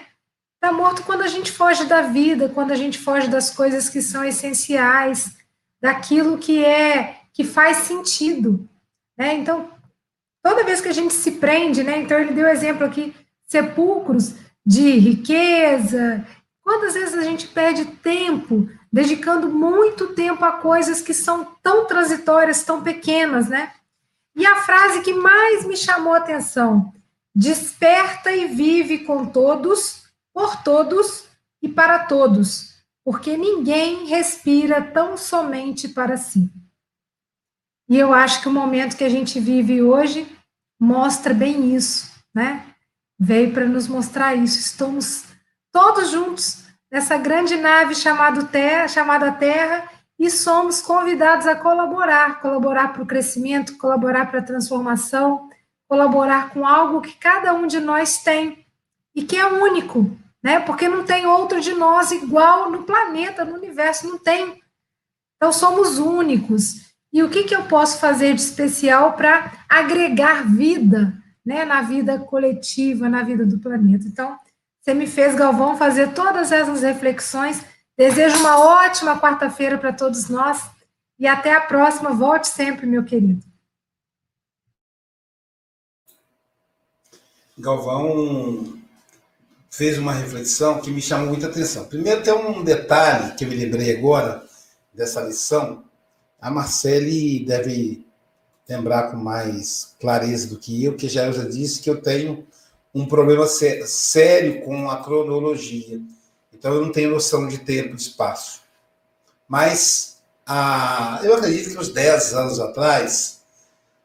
Tá morto quando a gente foge da vida, quando a gente foge das coisas que são essenciais, daquilo que é que faz sentido. Né? Então, toda vez que a gente se prende, né? Então, ele deu exemplo aqui, sepulcros de riqueza. Quantas vezes a gente perde tempo dedicando muito tempo a coisas que são tão transitórias, tão pequenas, né? E a frase que mais me chamou a atenção: desperta e vive com todos, por todos e para todos, porque ninguém respira tão somente para si. E eu acho que o momento que a gente vive hoje mostra bem isso, né? Veio para nos mostrar isso. Estamos todos juntos nessa grande nave chamada Terra, chamada Terra, e somos convidados a colaborar, colaborar para o crescimento, colaborar para a transformação, colaborar com algo que cada um de nós tem e que é único, né? Porque não tem outro de nós igual no planeta, no universo, não tem. Então somos únicos. E o que, que eu posso fazer de especial para agregar vida né, na vida coletiva, na vida do planeta? Então, você me fez, Galvão, fazer todas essas reflexões. Desejo uma ótima quarta-feira para todos nós e até a próxima. Volte sempre, meu querido. Galvão fez uma reflexão que me chamou muita atenção. Primeiro, tem um detalhe que eu me lembrei agora dessa lição, a Marcele deve lembrar com mais clareza do que eu, que já eu já disse que eu tenho um problema sério com a cronologia. Então eu não tenho noção de tempo e espaço. Mas ah, eu acredito que uns 10 anos atrás,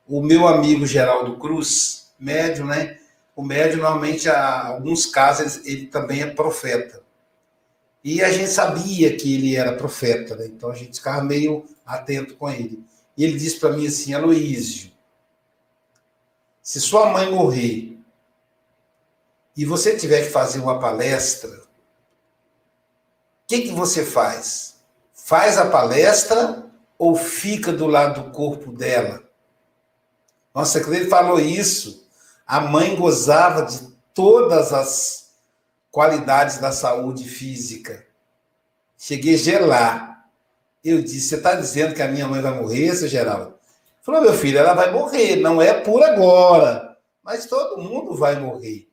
o meu amigo Geraldo Cruz, médio, né? O médio, normalmente, em alguns casos, ele, ele também é profeta. E a gente sabia que ele era profeta, né? então a gente ficava meio atento com ele. E ele disse para mim assim: Aloísio, se sua mãe morrer e você tiver que fazer uma palestra, o que, que você faz? Faz a palestra ou fica do lado do corpo dela? Nossa, ele falou isso, a mãe gozava de todas as qualidades da saúde física. Cheguei a gelar. Eu disse: Você está dizendo que a minha mãe vai morrer, seu Geraldo? Falou, meu filho, ela vai morrer, não é por agora, mas todo mundo vai morrer.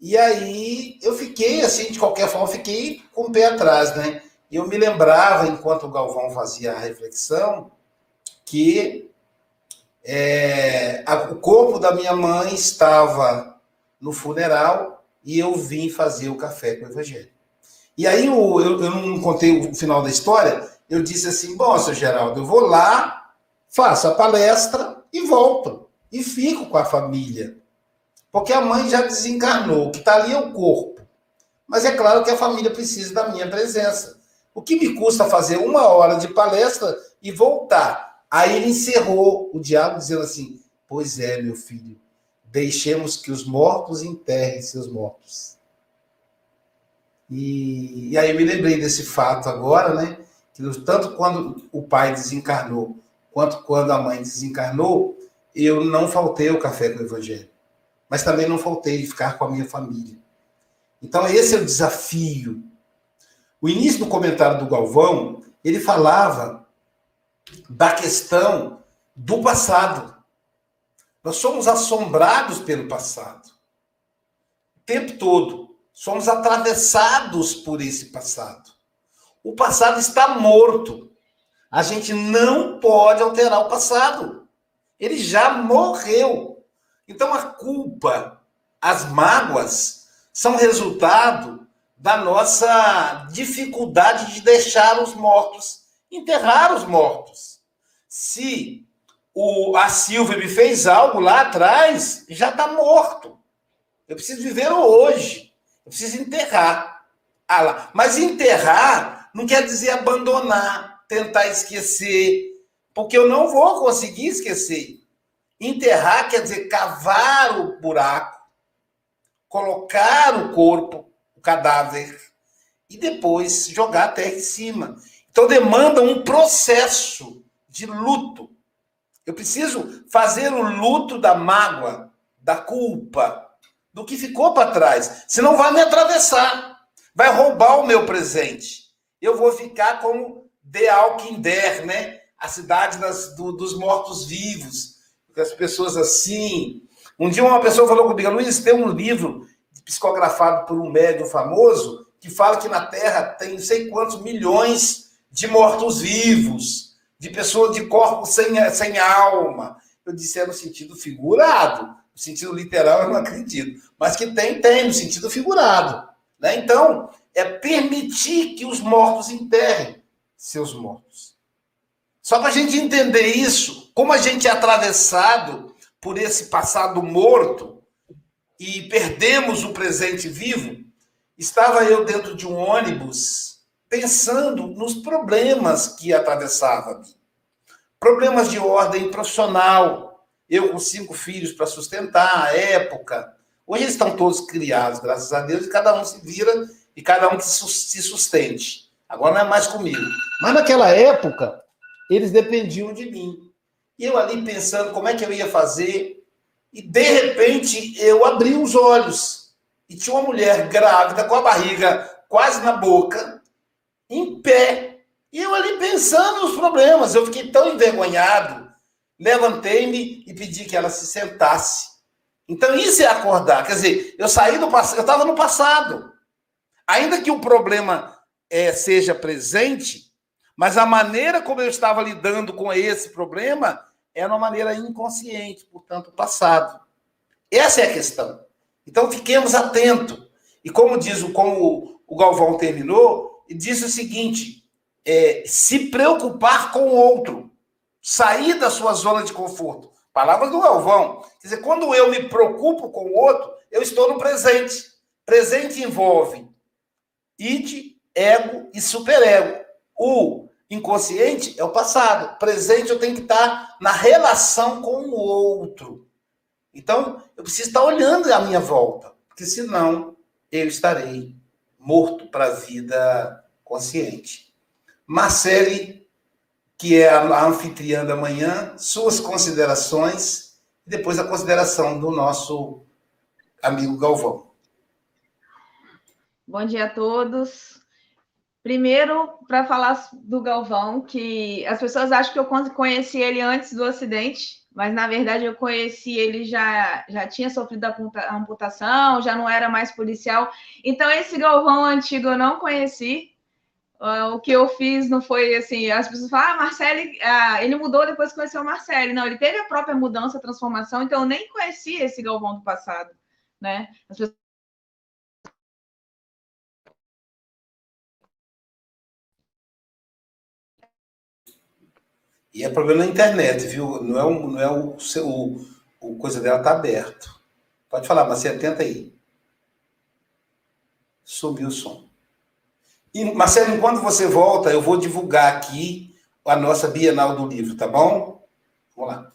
E aí eu fiquei assim, de qualquer forma, fiquei com o pé atrás, né? Eu me lembrava, enquanto o Galvão fazia a reflexão, que é, a, o corpo da minha mãe estava no funeral e eu vim fazer o café com o Evangelho. E aí eu, eu, eu não contei o final da história, eu disse assim: bom, seu Geraldo, eu vou lá faço a palestra e volto. E fico com a família. Porque a mãe já desencarnou, o que está ali é o corpo. Mas é claro que a família precisa da minha presença. O que me custa fazer uma hora de palestra e voltar? Aí ele encerrou o diálogo dizendo assim: Pois é, meu filho, deixemos que os mortos enterrem seus mortos. E, e aí eu me lembrei desse fato agora, né? Que tanto quando o pai desencarnou quanto quando a mãe desencarnou, eu não faltei ao café com o Evangelho. Mas também não faltei de ficar com a minha família. Então, esse é o desafio. O início do comentário do Galvão, ele falava da questão do passado. Nós somos assombrados pelo passado. O tempo todo. Somos atravessados por esse passado. O passado está morto. A gente não pode alterar o passado. Ele já morreu. Então a culpa, as mágoas, são resultado da nossa dificuldade de deixar os mortos, enterrar os mortos. Se o, a Silvia me fez algo lá atrás, já está morto. Eu preciso viver hoje. Eu preciso enterrar. Ah lá. Mas enterrar não quer dizer abandonar tentar esquecer, porque eu não vou conseguir esquecer. Enterrar quer dizer cavar o buraco, colocar o corpo, o cadáver, e depois jogar a terra em cima. Então demanda um processo de luto. Eu preciso fazer o luto da mágoa, da culpa, do que ficou para trás. Senão vai me atravessar, vai roubar o meu presente. Eu vou ficar como de Alquinder, né? A cidade das, do, dos mortos-vivos. As pessoas assim. Um dia uma pessoa falou comigo, Luiz, tem um livro psicografado por um médium famoso que fala que na Terra tem não sei quantos milhões de mortos-vivos, de pessoas de corpos sem, sem alma. Eu disse, é no sentido figurado. No sentido literal, eu não acredito. Mas que tem, tem, no sentido figurado. Né? Então, é permitir que os mortos enterrem seus mortos. Só para a gente entender isso, como a gente é atravessado por esse passado morto e perdemos o presente vivo, estava eu dentro de um ônibus pensando nos problemas que atravessava. Problemas de ordem profissional. Eu com cinco filhos para sustentar, a época. Hoje eles estão todos criados, graças a Deus, e cada um se vira e cada um se sustente. Agora não é mais comigo. Mas naquela época, eles dependiam de mim. E eu ali pensando como é que eu ia fazer. E de repente eu abri os olhos. E tinha uma mulher grávida, com a barriga quase na boca, em pé. E eu ali pensando nos problemas. Eu fiquei tão envergonhado. Levantei-me e pedi que ela se sentasse. Então isso é acordar. Quer dizer, eu saí do passado, eu estava no passado. Ainda que o problema é, seja presente, mas a maneira como eu estava lidando com esse problema de uma maneira inconsciente, portanto, passado. Essa é a questão. Então, fiquemos atentos. E como diz o, como o Galvão terminou, disse o seguinte: é, se preocupar com o outro, sair da sua zona de conforto. Palavras do Galvão. Quer dizer, quando eu me preocupo com o outro, eu estou no presente. Presente envolve id, ego e superego. O inconsciente é o passado. Presente eu tenho que estar na relação com o outro. Então, eu preciso estar olhando à minha volta, porque senão eu estarei morto para a vida consciente. Marcele, que é a anfitriã da manhã, suas considerações e depois a consideração do nosso amigo Galvão. Bom dia a todos. Primeiro, para falar do Galvão, que as pessoas acham que eu conheci ele antes do acidente, mas na verdade eu conheci ele já já tinha sofrido a amputação, já não era mais policial. Então esse Galvão antigo eu não conheci. Uh, o que eu fiz não foi assim, as pessoas falam, ah, Marcelo, ah, ele mudou depois que conheceu o Marcelo. Não, ele teve a própria mudança, transformação, então eu nem conhecia esse Galvão do passado, né? As pessoas E é problema na internet, viu? Não é, um, não é o, o, o coisa dela tá aberto. Pode falar, mas você atenta aí. Subiu o som. E, Marcelo, enquanto você volta, eu vou divulgar aqui a nossa Bienal do Livro, tá bom? Vamos lá.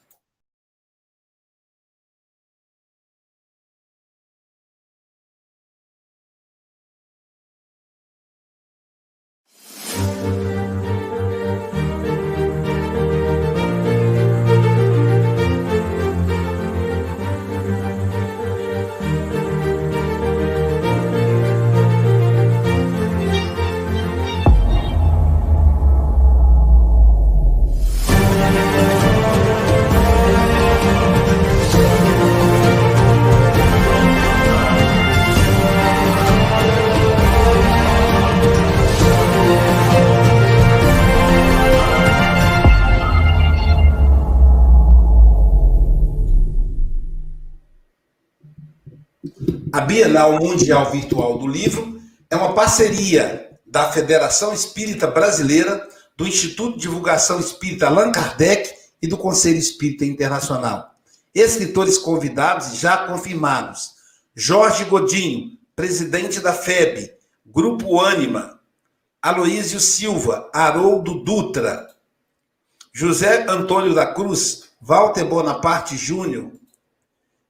Bienal Mundial Virtual do Livro é uma parceria da Federação Espírita Brasileira, do Instituto de Divulgação Espírita Allan Kardec e do Conselho Espírita Internacional. Escritores convidados já confirmados: Jorge Godinho, presidente da FEB, Grupo Ânima, Aloísio Silva, Haroldo Dutra, José Antônio da Cruz, Walter Bonaparte Júnior,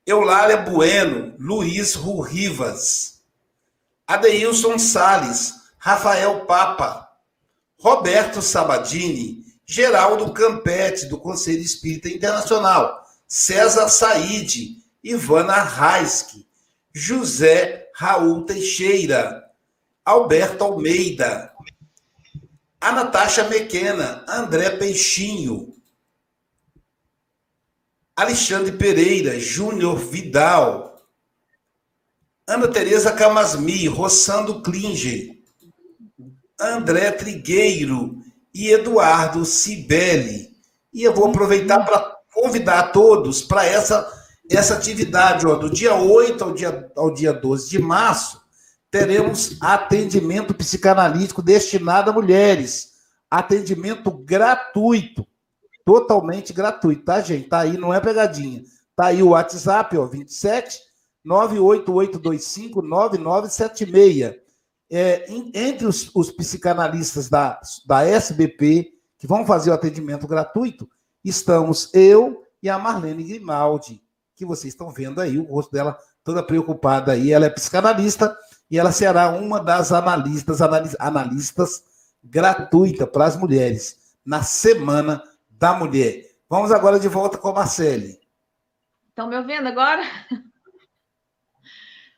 Eulália Bueno, Luiz Rivas, Adeilson Sales, Rafael Papa, Roberto Sabadini, Geraldo Campete, do Conselho Espírita Internacional, César Said, Ivana Raiski, José Raul Teixeira, Alberto Almeida, a Natasha Mequena, André Peixinho, Alexandre Pereira, Júnior Vidal, Ana Tereza Camasmi, Rossando Klinger, André Trigueiro e Eduardo Cibele. E eu vou aproveitar para convidar todos para essa, essa atividade. Ó, do dia 8 ao dia, ao dia 12 de março, teremos atendimento psicanalítico destinado a mulheres. Atendimento gratuito totalmente gratuito, tá, gente? Tá aí, não é pegadinha. Tá aí o WhatsApp, ó, 27 98825 9976. É, entre os, os, psicanalistas da, da SBP, que vão fazer o atendimento gratuito, estamos eu e a Marlene Grimaldi, que vocês estão vendo aí, o rosto dela toda preocupada aí. Ela é psicanalista e ela será uma das analistas, analistas gratuita para as mulheres na semana da mulher. Vamos agora de volta com a Marcele. Estão me ouvindo agora?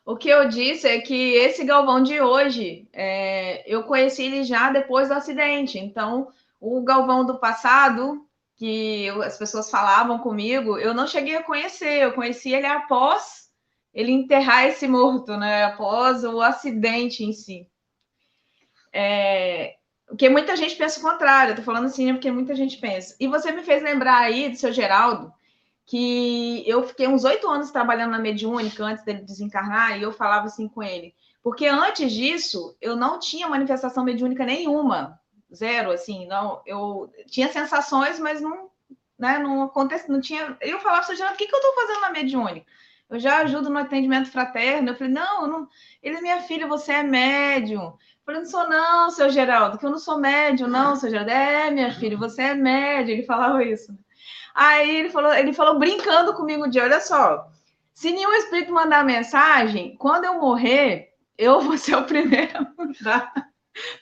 O que eu disse é que esse Galvão de hoje, é, eu conheci ele já depois do acidente. Então, o Galvão do passado, que as pessoas falavam comigo, eu não cheguei a conhecer. Eu conheci ele após ele enterrar esse morto, né? Após o acidente em si. É, Porque muita gente pensa o contrário, eu tô falando assim, né? Porque muita gente pensa. E você me fez lembrar aí do seu Geraldo, que eu fiquei uns oito anos trabalhando na mediúnica antes dele desencarnar, e eu falava assim com ele. Porque antes disso, eu não tinha manifestação mediúnica nenhuma. Zero, assim, não. Eu tinha sensações, mas não, né, não acontece, não tinha. Eu falava, seu Geraldo, o que, que eu tô fazendo na mediúnica? Eu já ajudo no atendimento fraterno. Eu falei, não, não. Ele, minha filha, você é médium. Não sou não, seu Geraldo, que eu não sou médio, não, seu Geraldo. É, minha filha, você é médio. Ele falava isso. Aí ele falou, ele falou brincando comigo de, olha só, se nenhum espírito mandar mensagem, quando eu morrer, eu vou ser o primeiro a mandar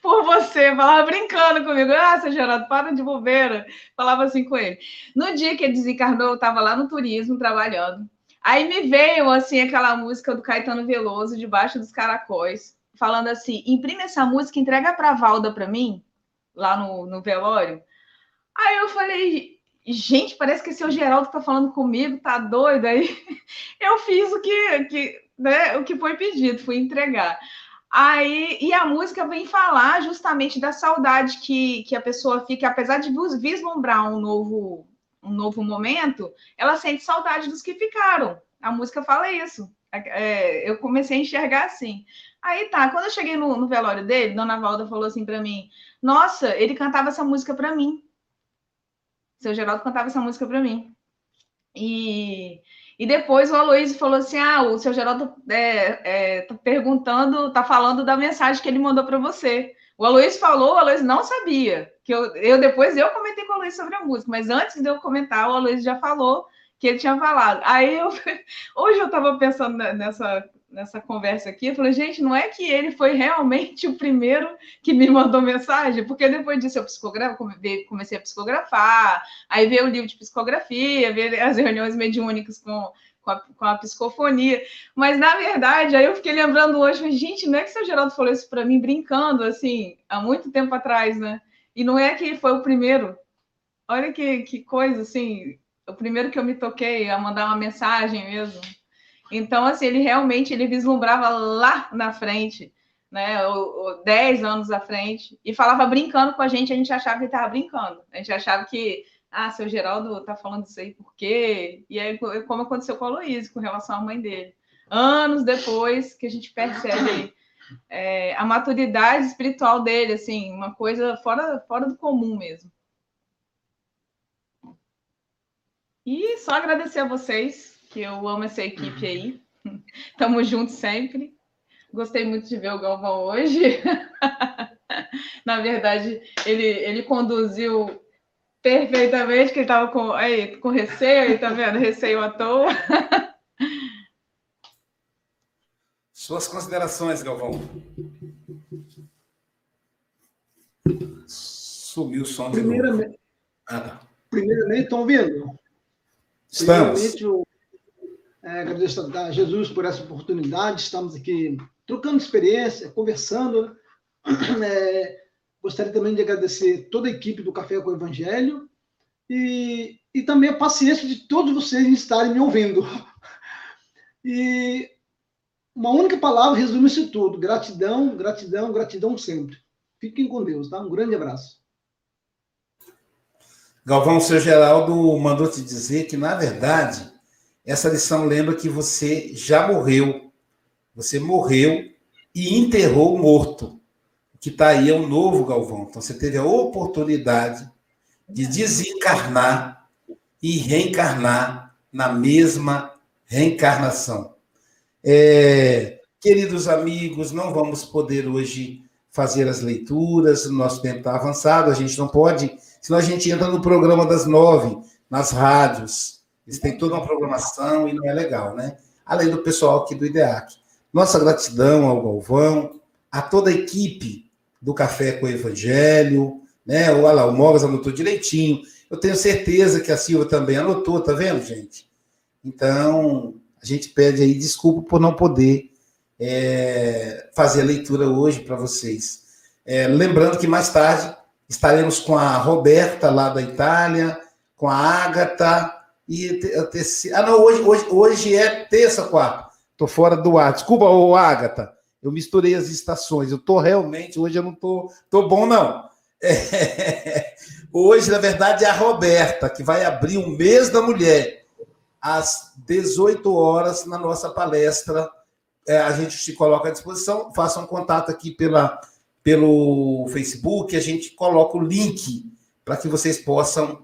por você. Falava brincando comigo. Ah, seu Geraldo, para de bobeira. Falava assim com ele. No dia que ele desencarnou, eu estava lá no turismo, trabalhando. Aí me veio, assim, aquela música do Caetano Veloso, Debaixo dos Caracóis falando assim: imprime essa música, entrega para a Valda para mim, lá no, no velório. Aí eu falei, gente, parece que esse é o Geraldo que tá falando comigo, tá doido? Aí [LAUGHS] eu fiz o que, que, né, o que foi pedido, fui entregar. Aí, e a música vem falar justamente da saudade que, que a pessoa fica, apesar de vislumbrar um novo, um novo momento, ela sente saudade dos que ficaram. A música fala isso. É, eu comecei a enxergar assim. Aí tá, quando eu cheguei no, no velório dele, Dona Valda falou assim para mim: Nossa, ele cantava essa música para mim. Seu Geraldo cantava essa música para mim. E, e depois o Aloysio falou assim: Ah, o seu Geraldo é, é, tá perguntando, tá falando da mensagem que ele mandou para você. O Aloysio falou, o Aloysio não sabia. Que eu, eu depois eu comentei com o Aloysio sobre a música, mas antes de eu comentar, o Aloysio já falou que ele tinha falado. Aí eu [LAUGHS] hoje eu estava pensando nessa nessa conversa aqui, eu falei, gente, não é que ele foi realmente [LAUGHS] o primeiro que me mandou mensagem, porque depois disso eu psicografo, comecei a psicografar, aí veio o livro de psicografia, veio as reuniões mediúnicas com, com, a, com a psicofonia, mas na verdade, aí eu fiquei lembrando hoje, falei, gente, não é que o seu Geraldo falou isso para mim brincando, assim, há muito tempo atrás, né? E não é que foi o primeiro. Olha que, que coisa, assim, o primeiro que eu me toquei a mandar uma mensagem mesmo. Então, assim, ele realmente ele vislumbrava lá na frente, né? O, o 10 anos à frente, e falava brincando com a gente, a gente achava que ele estava brincando. A gente achava que, ah, seu Geraldo tá falando isso aí por quê? E aí, como aconteceu com a Luiz, com relação à mãe dele. Anos depois que a gente percebe é, a maturidade espiritual dele, assim, uma coisa fora, fora do comum mesmo. E só agradecer a vocês que eu amo essa equipe aí. [LAUGHS] Tamo juntos sempre. Gostei muito de ver o Galvão hoje. [LAUGHS] Na verdade, ele, ele conduziu perfeitamente, que ele estava com, aí, com receio, aí, tá vendo? Receio à toa. [LAUGHS] Suas considerações, Galvão. Sumiu o som de primeiramente, novo. Ah, tá. Primeiramente, estão ouvindo? Estamos. Primeiramente, eu é, agradeço a Jesus por essa oportunidade. Estamos aqui trocando experiência, conversando. [CLEARS THROAT] É, gostaria também de agradecer toda a equipe do Café com o Evangelho e, e também a paciência de todos vocês em estarem me ouvindo. [LAUGHS] E uma única palavra resume isso tudo: gratidão, gratidão, gratidão sempre. Fiquem com Deus, tá? Um grande abraço. Galvão, seu Geraldo mandou te dizer que, na verdade, essa lição lembra que você já morreu. Você morreu e enterrou o morto. O que está aí é um novo Galvão. Então você teve a oportunidade de desencarnar e reencarnar na mesma reencarnação. É, queridos amigos, não vamos poder hoje fazer as leituras, o nosso tempo está avançado, a gente não pode, senão a gente entra no programa das nove, nas rádios. Eles têm toda uma programação e não é legal, né? Além do pessoal aqui do IDEAC. Nossa gratidão ao Galvão, a toda a equipe do Café com o Evangelho, né? O Mogas anotou direitinho. Eu tenho certeza que a Silva também anotou, tá vendo, gente? Então, a gente pede aí desculpa por não poder é, fazer a leitura hoje para vocês. É, lembrando que mais tarde estaremos com a Roberta, lá da Itália, com a Ágata, e terceira. Ah, não, hoje, hoje, hoje é terça, quarta. Tô fora do ar. Desculpa, ô Agatha. Eu misturei as estações. Eu tô realmente, hoje eu não tô, tô bom, não. É, [LAUGHS] hoje, na verdade, é a Roberta, que vai abrir o mês da mulher, às 18 horas, na nossa palestra. É, a gente se coloca à disposição, faça um contato aqui pela, pelo Facebook, a gente coloca o link para que vocês possam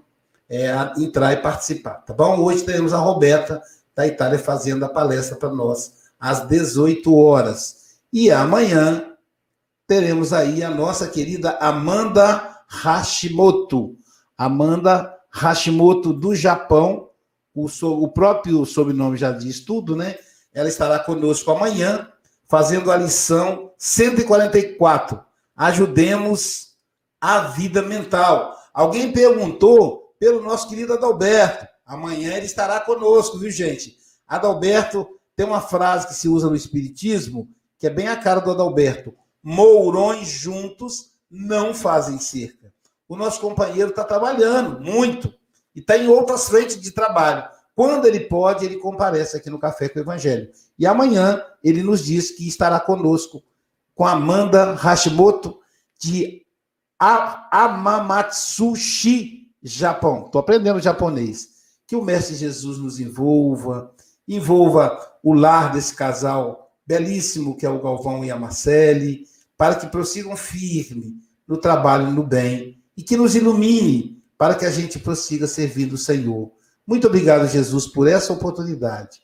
é, entrar e participar, tá bom? Hoje teremos a Roberta da Itália fazendo a palestra para nós às 18 horas. E amanhã teremos aí a nossa querida Amanda Hashimoto. Amanda Hashimoto do Japão, o, so, o próprio sobrenome já diz tudo, né? Ela estará conosco amanhã, fazendo a lição 144. Ajudemos a vida mental. Alguém perguntou pelo nosso querido Adalberto. Amanhã ele estará conosco, viu, gente? Adalberto tem uma frase que se usa no Espiritismo, que é bem a cara do Adalberto: mourões juntos não fazem cerca. O nosso companheiro está trabalhando muito e está em outras frentes de trabalho. Quando ele pode, ele comparece aqui no Café com o Evangelho. E amanhã ele nos diz que estará conosco com Amanda Hashimoto de Amamatsushi, Japão. Estou aprendendo japonês. Que o Mestre Jesus nos envolva, envolva o lar desse casal belíssimo que é o Galvão e a Marcele, para que prossigam firme no trabalho e no bem e que nos ilumine para que a gente prossiga servindo o Senhor. Muito obrigado, Jesus, por essa oportunidade.